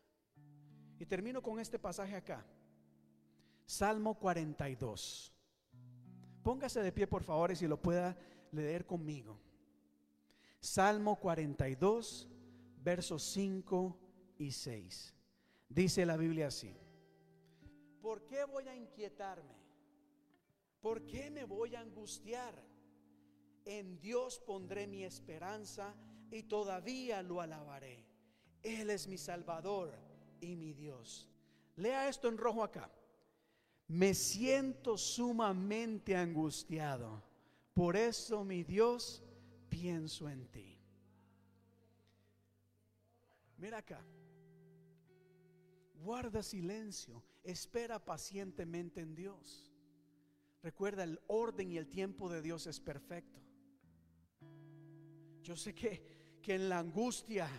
Y termino con este pasaje acá. Salmo 42. Póngase de pie, por favor, y si lo pueda leer conmigo. Salmo 42, versos 5 y 6. Dice la Biblia así. ¿Por qué voy a inquietarme? ¿Por qué me voy a angustiar? En Dios pondré mi esperanza y todavía lo alabaré. Él es mi Salvador y mi Dios. Lea esto en rojo acá. Me siento sumamente angustiado. Por eso, mi Dios, pienso en ti. Mira acá. Guarda silencio. Espera pacientemente en Dios. Recuerda, el orden y el tiempo de Dios es perfecto. Yo sé que, que en la angustia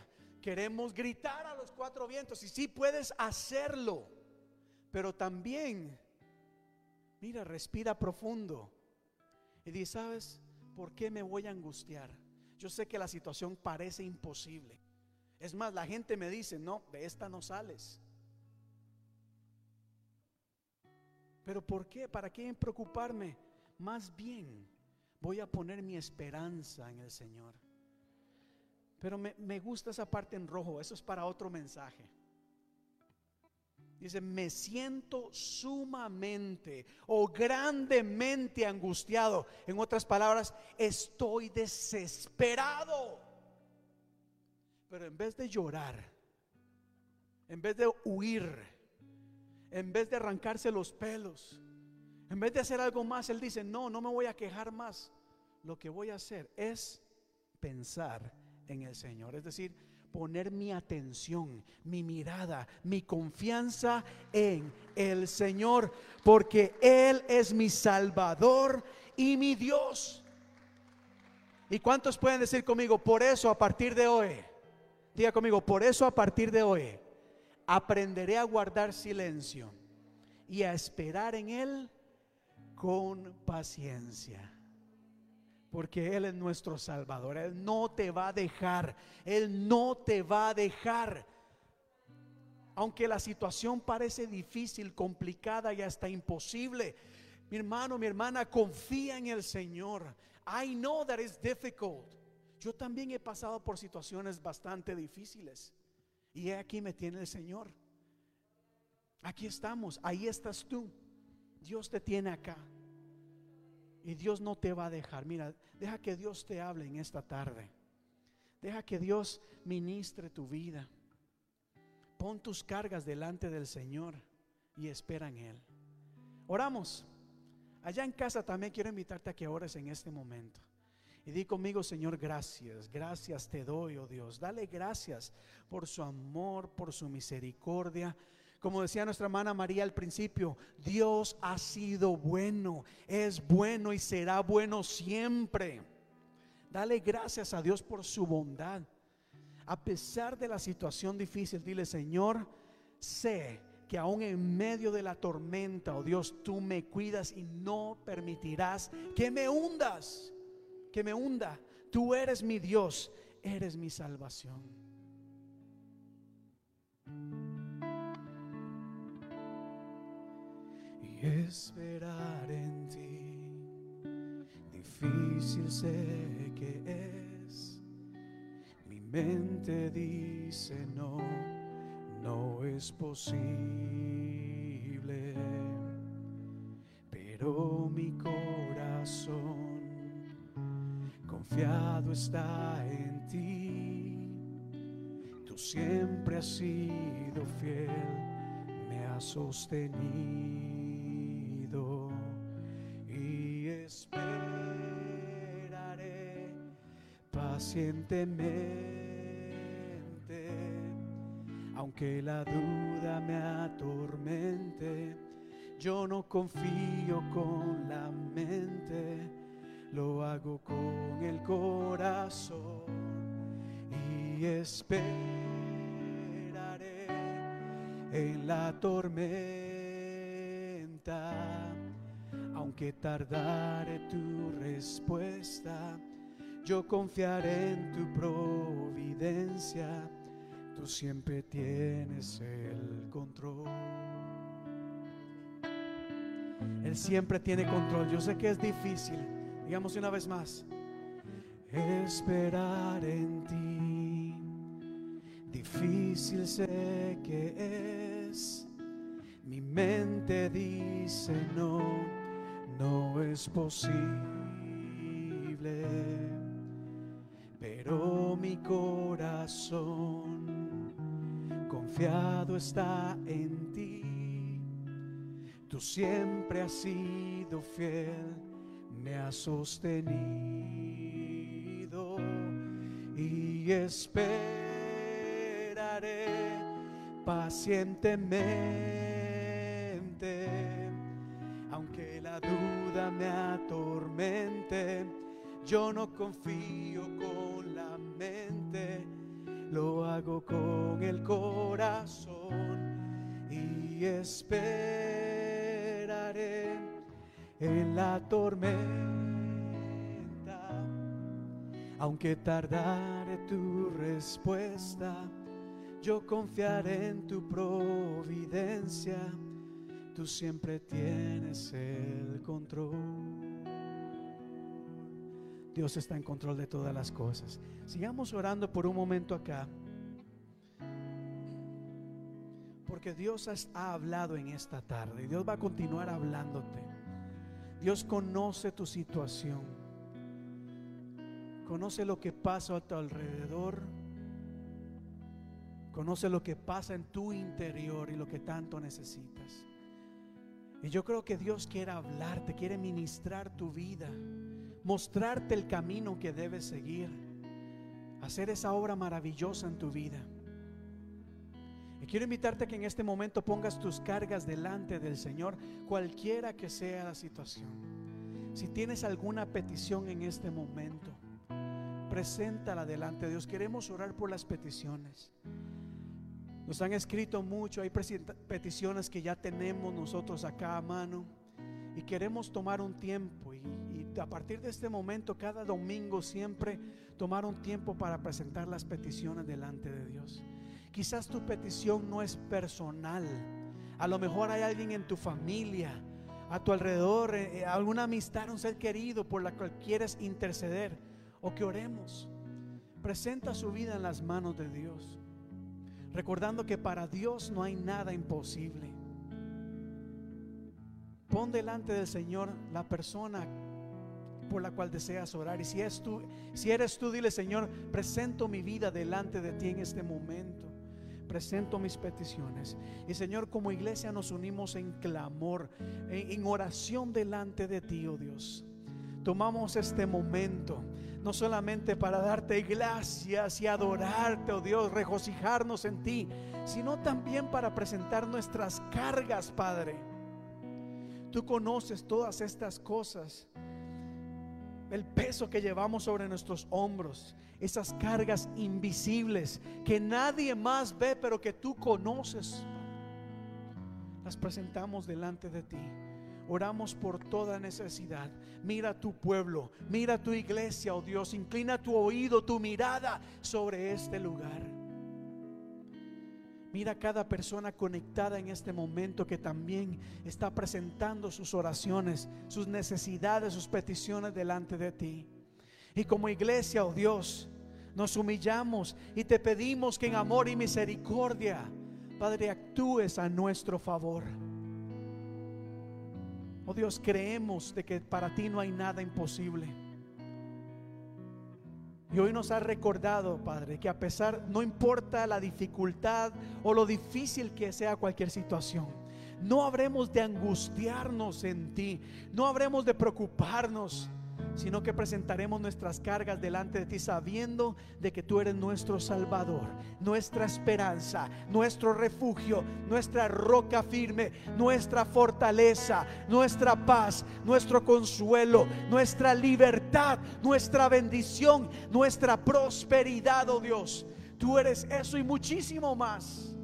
queremos gritar a los cuatro vientos y sí puedes hacerlo, pero también, mira, respira profundo y di, ¿sabes por qué me voy a angustiar? Yo sé que la situación parece imposible. Es más, la gente me dice, no, de esta no sales. Pero ¿por qué? ¿Para qué preocuparme? Más bien voy a poner mi esperanza en el Señor. Pero me, me, gusta esa parte en rojo, eso es para otro mensaje. Dice, me siento sumamente o grandemente angustiado. En otras palabras, estoy desesperado. Pero en vez de llorar, en vez de huir, en vez de arrancarse los pelos, en vez de hacer algo más, Él dice, no, no me voy a quejar más. Lo que voy a hacer es pensar en el Señor. Es decir, poner mi atención, mi mirada, mi confianza en el Señor, porque Él es mi Salvador y mi Dios. ¿Y cuántos pueden decir conmigo, por eso a partir de hoy, diga conmigo, por eso a partir de hoy, aprenderé a guardar silencio y a esperar en Él con paciencia. Porque Él es nuestro Salvador. Él no te va a dejar. Él no te va a dejar. Aunque la situación parece difícil, complicada y hasta imposible. Mi hermano, mi hermana, confía en el Señor. I know that it's difficult. Yo también he pasado por situaciones bastante difíciles. Y aquí me tiene el Señor. Aquí estamos, ahí estás tú. Dios te tiene acá. Y Dios no te va a dejar. Mira, deja que Dios te hable en esta tarde. Deja que Dios ministre tu vida. Pon tus cargas delante del Señor y espera en Él. Oramos. Allá en casa también quiero invitarte a que ores en este momento. Y di conmigo, Señor, gracias, gracias te doy, oh Dios. Dale gracias por su amor, por su misericordia. Como decía nuestra hermana María al principio, Dios ha sido bueno, es bueno y será bueno siempre. Dale gracias a Dios por su bondad. A pesar de la situación difícil, dile, Señor, sé que aún en medio de la tormenta, oh Dios, tú me cuidas y no permitirás que me hundas que me hunda. Tú eres mi Dios, eres mi salvación. Esperar en ti, difícil sé que es. Mi mente dice no, no es posible. Pero mi corazón confiado está en ti. Tú siempre has sido fiel, me has sostenido esperaré pacientemente, aunque la duda me atormente. Yo no confío con la mente lo hago con el corazón y esperaré en la tormenta, aunque tardare tu respuesta, yo confiaré en tu providencia, tú siempre tienes el control. Él siempre tiene control. Yo sé que es difícil. Digamos una vez más. Esperar en ti. Difícil sé que es. Mi mente dice no, no es posible. Pero mi corazón confiado está en ti. Tú siempre has sido fiel me ha sostenido y esperaré pacientemente, la duda me atormente, yo no confío con la mente, lo hago con el corazón y esperaré en la tormenta, aunque tardare tu respuesta, yo confiaré en tu providencia, tú siempre tienes el control. Dios está en control de todas las cosas. Sigamos orando por un momento acá. Porque Dios ha hablado en esta tarde Dios va a continuar hablándote. Dios conoce tu situación. Conoce lo que pasa a tu alrededor. Conoce lo que pasa en tu interior y lo que tanto necesitas. Y yo creo que Dios quiere hablarte, quiere ministrar tu vida, mostrarte el camino que debes seguir, hacer esa obra maravillosa en tu vida. Y quiero invitarte a que en este momento pongas tus cargas delante del Señor, cualquiera que sea la situación. Si tienes alguna petición en este momento, preséntala delante de Dios. Queremos orar por las peticiones. Nos han escrito mucho, hay peticiones que ya tenemos nosotros acá a mano y queremos tomar un tiempo y, a partir de este momento, cada domingo siempre tomar un tiempo para presentar las peticiones delante de Dios. Quizás tu petición no es personal. A lo mejor hay alguien en tu familia, a tu alrededor, eh, eh, alguna amistad, un ser querido por la cual quieres interceder o que oremos. Presenta su vida en las manos de Dios, recordando que para Dios no hay nada imposible. Pon delante del Señor la persona por la cual deseas orar. Y si, es tú, si eres tú, dile, Señor, presento mi vida delante de ti en este momento presento mis peticiones. Y Señor, como iglesia nos unimos en clamor, en, oración delante de ti, oh Dios. Tomamos este momento no solamente para darte gracias y adorarte, oh Dios, regocijarnos en ti, sino también para presentar nuestras cargas, Padre. Tú conoces todas estas cosas, el peso que llevamos sobre nuestros hombros, esas cargas invisibles que nadie más ve, pero que tú conoces. Las presentamos delante de ti. Oramos por toda necesidad. Mira tu pueblo, mira tu iglesia, oh Dios. Inclina tu oído, tu mirada sobre este lugar. Mira cada persona conectada en este momento que también está presentando sus oraciones, sus necesidades, sus peticiones delante de ti. Y como iglesia, oh Dios, nos humillamos y te pedimos que en amor y misericordia, Padre, actúes a nuestro favor. Oh Dios, creemos de que para ti no hay nada imposible. Y hoy nos ha recordado, Padre, que a pesar, no importa la dificultad o lo difícil que sea cualquier situación, no habremos de angustiarnos en ti, no habremos de preocuparnos sino que presentaremos nuestras cargas delante de ti sabiendo de que tú eres nuestro Salvador, nuestra esperanza, nuestro refugio, nuestra roca firme, nuestra fortaleza, nuestra paz, nuestro consuelo, nuestra libertad, nuestra bendición, nuestra prosperidad, oh Dios. Tú eres eso y muchísimo más.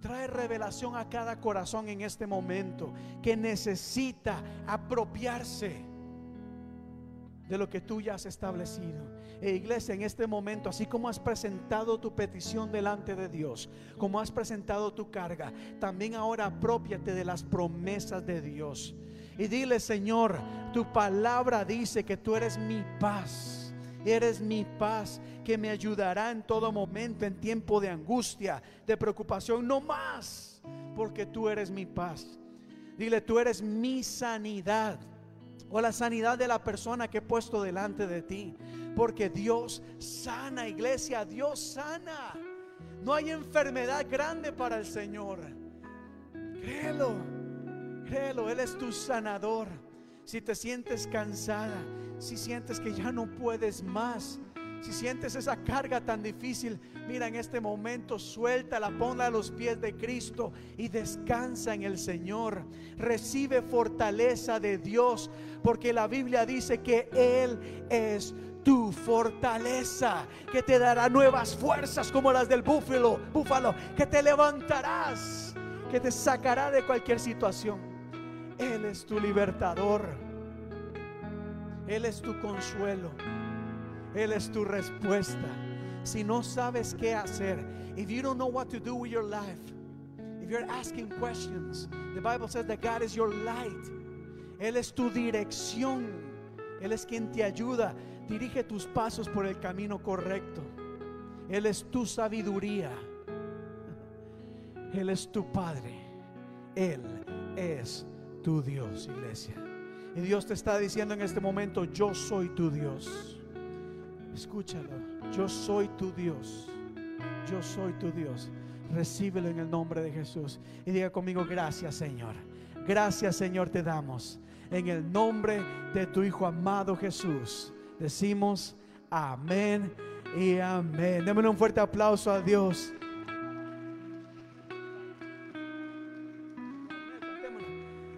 Trae revelación a cada corazón en este momento que necesita apropiarse de lo que tú ya has establecido. E iglesia, en este momento, así como has presentado tu petición delante de Dios, como has presentado tu carga, también ahora apropiate de las promesas de Dios. Y dile, Señor, tu palabra dice que tú eres mi paz. Eres mi paz que me ayudará en todo momento, en tiempo de angustia, de preocupación, no más, porque tú eres mi paz. Dile, tú eres mi sanidad o la sanidad de la persona que he puesto delante de ti. Porque Dios sana, iglesia, Dios sana. No hay enfermedad grande para el Señor. Créelo, créelo, Él es tu sanador. Si te sientes cansada, si sientes que ya no puedes más, si sientes esa carga tan difícil, mira en este momento, suéltala, ponla a los pies de Cristo y descansa en el Señor. Recibe fortaleza de Dios, porque la Biblia dice que Él es tu fortaleza, que te dará nuevas fuerzas como las del búfalo, búfalo, que te levantarás, que te sacará de cualquier situación. Él es tu libertador. Él es tu consuelo. Él es tu respuesta. Si no sabes qué hacer, if you don't know what to do with your life, if you're asking questions, the Bible says that God is your light. Él es tu dirección. Él es quien te ayuda. Dirige tus pasos por el camino correcto. Él es tu sabiduría. Él es tu Padre. Él es tu Dios, iglesia. Y Dios te está diciendo en este momento, yo soy tu Dios. Escúchalo. Yo soy tu Dios. Yo soy tu Dios. Recíbelo en el nombre de Jesús. Y diga conmigo, gracias Señor. Gracias Señor te damos. En el nombre de tu Hijo amado Jesús. Decimos amén y amén. Démosle un fuerte aplauso a Dios.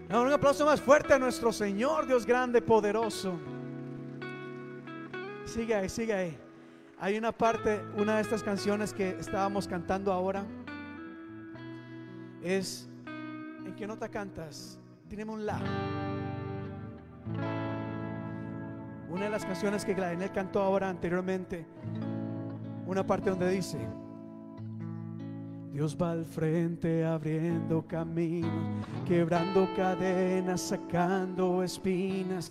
Un aplauso más fuerte a nuestro Señor, Dios grande, poderoso. Sigue ahí, sigue ahí. Hay una parte, una de estas canciones que estábamos cantando ahora. Es, ¿en qué nota cantas? Tenemos un la. Una de las canciones que Gladinel cantó ahora anteriormente, una parte donde dice, Dios va al frente abriendo caminos, quebrando cadenas, sacando espinas.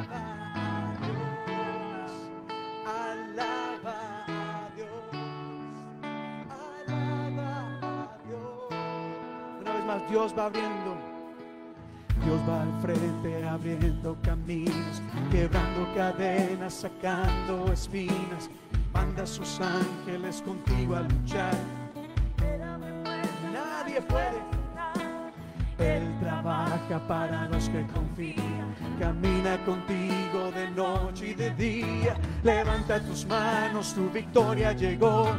Dios va abriendo. Dios va al frente abriendo caminos, quebrando cadenas, sacando espinas. Manda a sus ángeles contigo a luchar. Nadie puede. Él trabaja para los que confían. Camina contigo de noche y de día. Levanta tus manos, tu victoria llegó.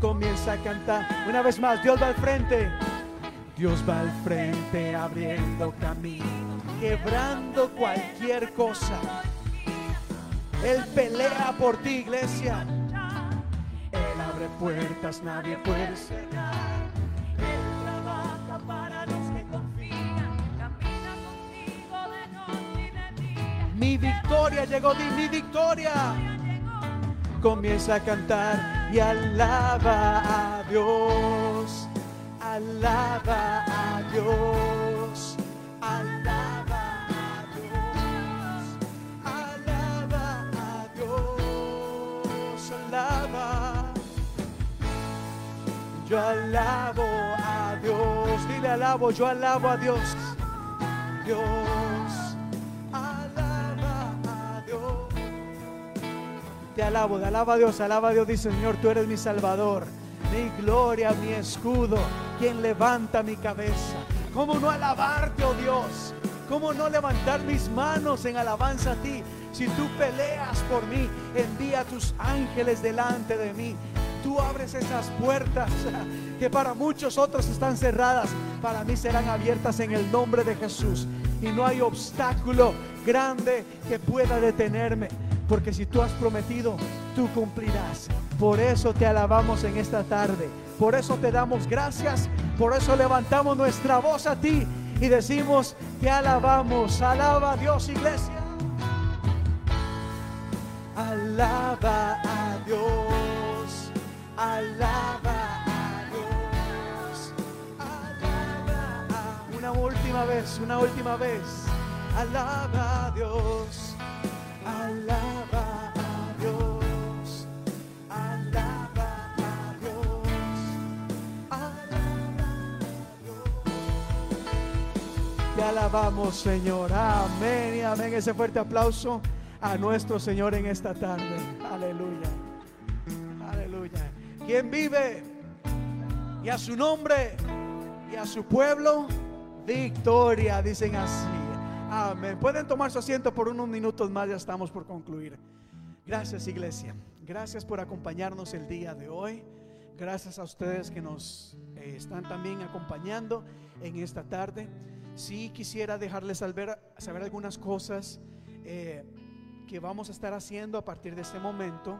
Comienza a cantar. Una vez más, Dios va al frente. Dios va al frente abriendo camino, quebrando cualquier cosa. Él pelea por ti, iglesia. Él abre puertas, nadie puede cerrar. Él trabaja para los que confían.
Camina contigo de noche y de día.
Mi victoria llegó, di mi victoria. Comienza a cantar y alaba a Dios. Alaba a Dios. Alaba a Dios. Alaba a Dios. Alaba. Yo alabo a Dios. Dile alabo, yo alabo a Dios. Dios. Alaba a Dios. Te alabo, te alaba a Dios, alaba a Dios. Dice Señor, tú eres mi Salvador, mi gloria, mi escudo, quien levanta mi cabeza. ¿Cómo no alabarte, oh Dios? ¿Cómo no levantar mis manos en alabanza a ti? Si tú peleas por mí, envía a tus ángeles delante de mí. Tú abres esas puertas (laughs) que para muchos otros están cerradas, para mí serán abiertas en el nombre de Jesús. Y no hay obstáculo grande que pueda detenerme, porque si tú has prometido, tú cumplirás. Por eso te alabamos en esta tarde, por eso te damos gracias, por eso levantamos nuestra voz a ti y decimos, te alabamos, alaba a Dios iglesia. Alaba a Dios, alaba a Dios, alaba a Una última vez, una última vez. Alaba a Dios, alaba alabamos, Señor. Amén y amén. Ese fuerte aplauso a nuestro Señor en esta tarde. Aleluya. Aleluya. ¿Quién vive? Y a su nombre y a su pueblo, victoria, dicen así. Amén. Pueden tomar su asiento por unos minutos más, ya estamos por concluir. Gracias, iglesia. Gracias por acompañarnos el día de hoy. Gracias a ustedes que nos eh, están también acompañando en esta tarde. Sí quisiera dejarles saber, saber algunas cosas eh, que vamos a estar haciendo a partir de este momento.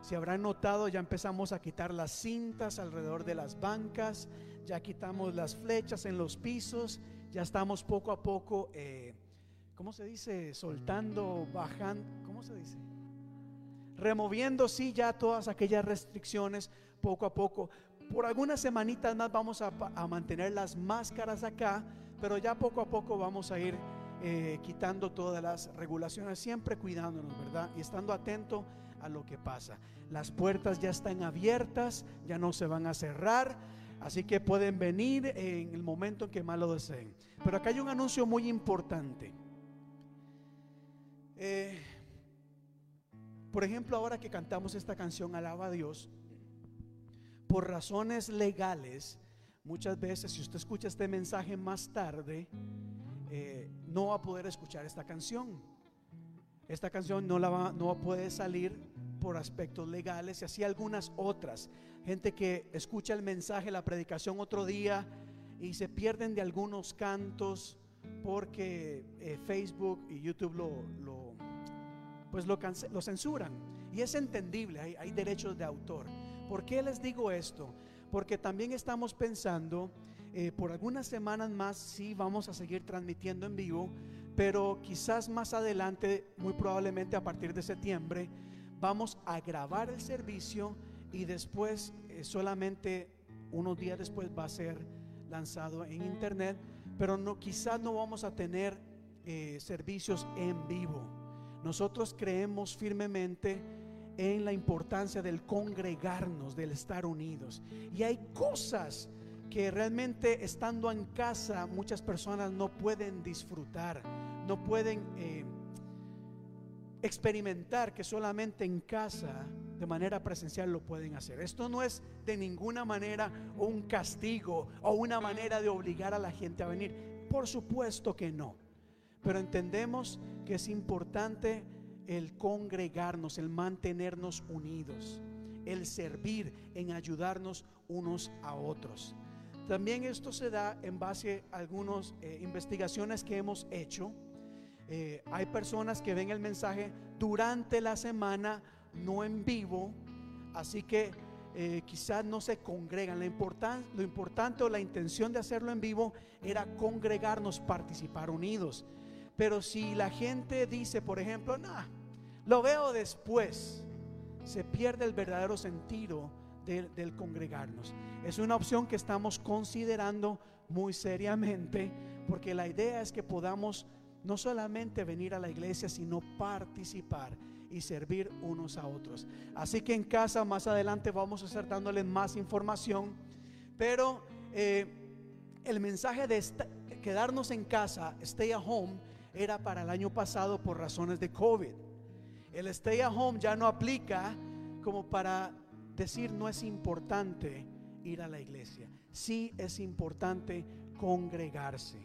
Si habrán notado, ya empezamos a quitar las cintas alrededor de las bancas, ya quitamos las flechas en los pisos, ya estamos poco a poco, eh, ¿cómo se dice? Soltando, bajando, ¿cómo se dice? Removiendo, sí, ya todas aquellas restricciones poco a poco. Por algunas semanitas más vamos a, mantener las máscaras acá, pero ya poco a poco vamos a ir eh, quitando todas las regulaciones, siempre cuidándonos, ¿verdad? Y estando atento a lo que pasa. Las puertas ya están abiertas, ya no se van a cerrar, así que pueden venir en el momento en que más lo deseen. Pero acá hay un anuncio muy importante. Eh, por ejemplo, ahora que cantamos esta canción, Alaba a Dios, por razones legales, muchas veces si usted escucha este mensaje más tarde, eh, no va a poder escuchar esta canción. Esta canción no, la va, no a salir por aspectos legales y así algunas otras. Gente que escucha el mensaje, la predicación otro día y se pierden de algunos cantos porque eh, Facebook y YouTube lo, lo pues lo, censuran. Y es entendible, hay derechos de autor. ¿Por qué les digo esto? Porque también estamos pensando, eh, por algunas semanas más, sí vamos a seguir transmitiendo en vivo, pero quizás más adelante, muy probablemente a partir de septiembre, vamos a grabar el servicio y después, eh, solamente unos días después, va a ser lanzado en internet, pero no, quizás no vamos a tener eh, servicios en vivo. Nosotros creemos firmemente en la importancia del congregarnos, del estar unidos. Y hay cosas que realmente estando en casa muchas personas no pueden disfrutar, no pueden eh, experimentar que solamente en casa de manera presencial lo pueden hacer. Esto no es de ninguna manera un castigo o una manera de obligar a la gente a venir. Por supuesto que no. Pero entendemos que es importante el congregarnos, el mantenernos unidos, el servir, en ayudarnos unos a otros. También esto se da en base a algunas eh, investigaciones que hemos hecho. Eh, hay personas que ven el mensaje durante la semana, no en vivo, así que eh, quizás no se congregan. Lo importante o la intención de hacerlo en vivo era congregarnos, participar unidos. Pero si la gente dice, por ejemplo, no, lo veo después, se pierde el verdadero sentido del, del congregarnos. Es una opción que estamos considerando muy seriamente, porque la idea es que podamos no solamente venir a la iglesia, sino participar y servir unos a otros. Así que en casa más adelante vamos a estar dándoles más información, pero eh, el mensaje de quedarnos en casa, stay at home, era para el año pasado por razones de COVID. El stay at home ya no aplica como para decir no es importante ir a la iglesia. Sí es importante congregarse.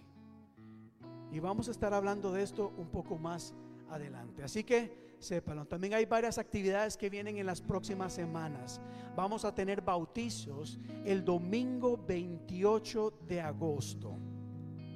Y vamos a estar hablando de esto un poco más adelante. Así que sépanlo. También hay varias actividades que vienen en las próximas semanas. Vamos a tener bautizos el domingo 28 de agosto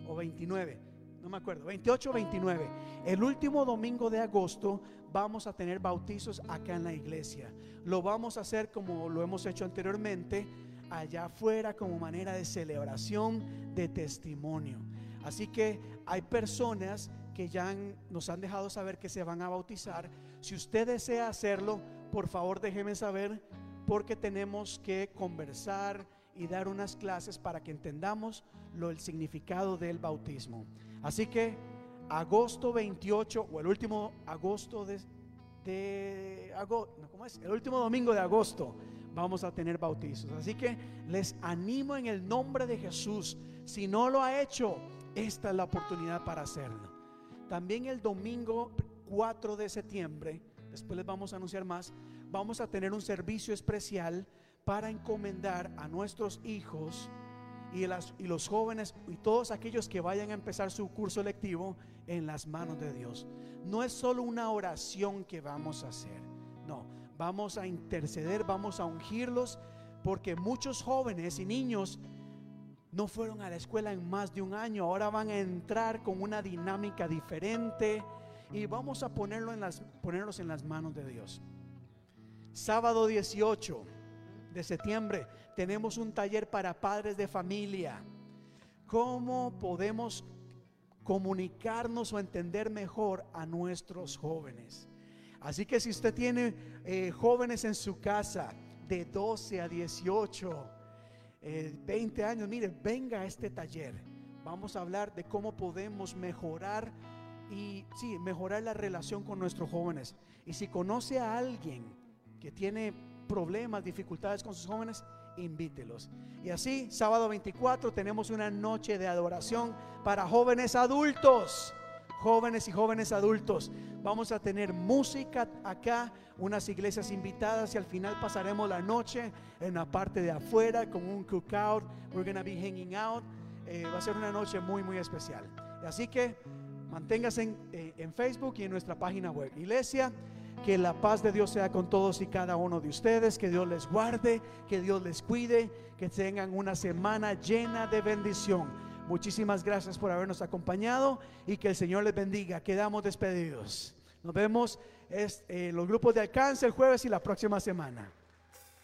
o 29, no me acuerdo, 28 o 29. El último domingo de agosto vamos a tener bautizos acá en la iglesia. Lo vamos a hacer como lo hemos hecho anteriormente, allá afuera como manera de celebración, de testimonio. Así que hay personas que ya nos han dejado saber que se van a bautizar. Si usted desea hacerlo, por favor déjeme saber porque tenemos que conversar y dar unas clases para que entendamos lo el significado del bautismo. Así que agosto 28 o el último agosto de, de agosto, ¿cómo es? El último domingo de agosto vamos a tener bautizos. Así que les animo en el nombre de Jesús. Si no lo ha hecho, esta es la oportunidad para hacerlo. También el domingo 4 de septiembre, después les vamos a anunciar más, vamos a tener un servicio especial para encomendar a nuestros hijos y, las- y los jóvenes y todos aquellos que vayan a empezar su curso lectivo en las manos de Dios. No es solo una oración que vamos a hacer, no, vamos a interceder, vamos a ungirlos, porque muchos jóvenes y niños no fueron a la escuela en más de un año, ahora van a entrar con una dinámica diferente y vamos a ponerlo en las, ponerlos en las manos de Dios. Sábado 18 de septiembre tenemos un taller para padres de familia. ¿Cómo podemos comunicarnos o entender mejor a nuestros jóvenes? Así que si usted tiene eh, jóvenes en su casa de 12 a 18, eh, 20 años, mire, venga a este taller. Vamos a hablar de cómo podemos mejorar y sí, mejorar la relación con nuestros jóvenes. Y si conoce a alguien que tiene problemas, dificultades con sus jóvenes, invítelos. Y así, sábado 24 tenemos una noche de adoración para jóvenes adultos. Jóvenes y jóvenes adultos. Vamos a tener música acá, unas iglesias invitadas y al final pasaremos la noche en la parte de afuera con un cookout. We're gonna be hanging out. Eh, va a ser una noche muy, muy especial. Así que manténgase en, eh, en Facebook y en nuestra página web. Iglesia, que la paz de Dios sea con todos y cada uno de ustedes, que Dios les guarde, que Dios les cuide, que tengan una semana llena de bendición. Muchísimas gracias por habernos acompañado y que el Señor les bendiga. Quedamos despedidos. Nos vemos es, eh, los grupos de alcance el jueves y la próxima semana.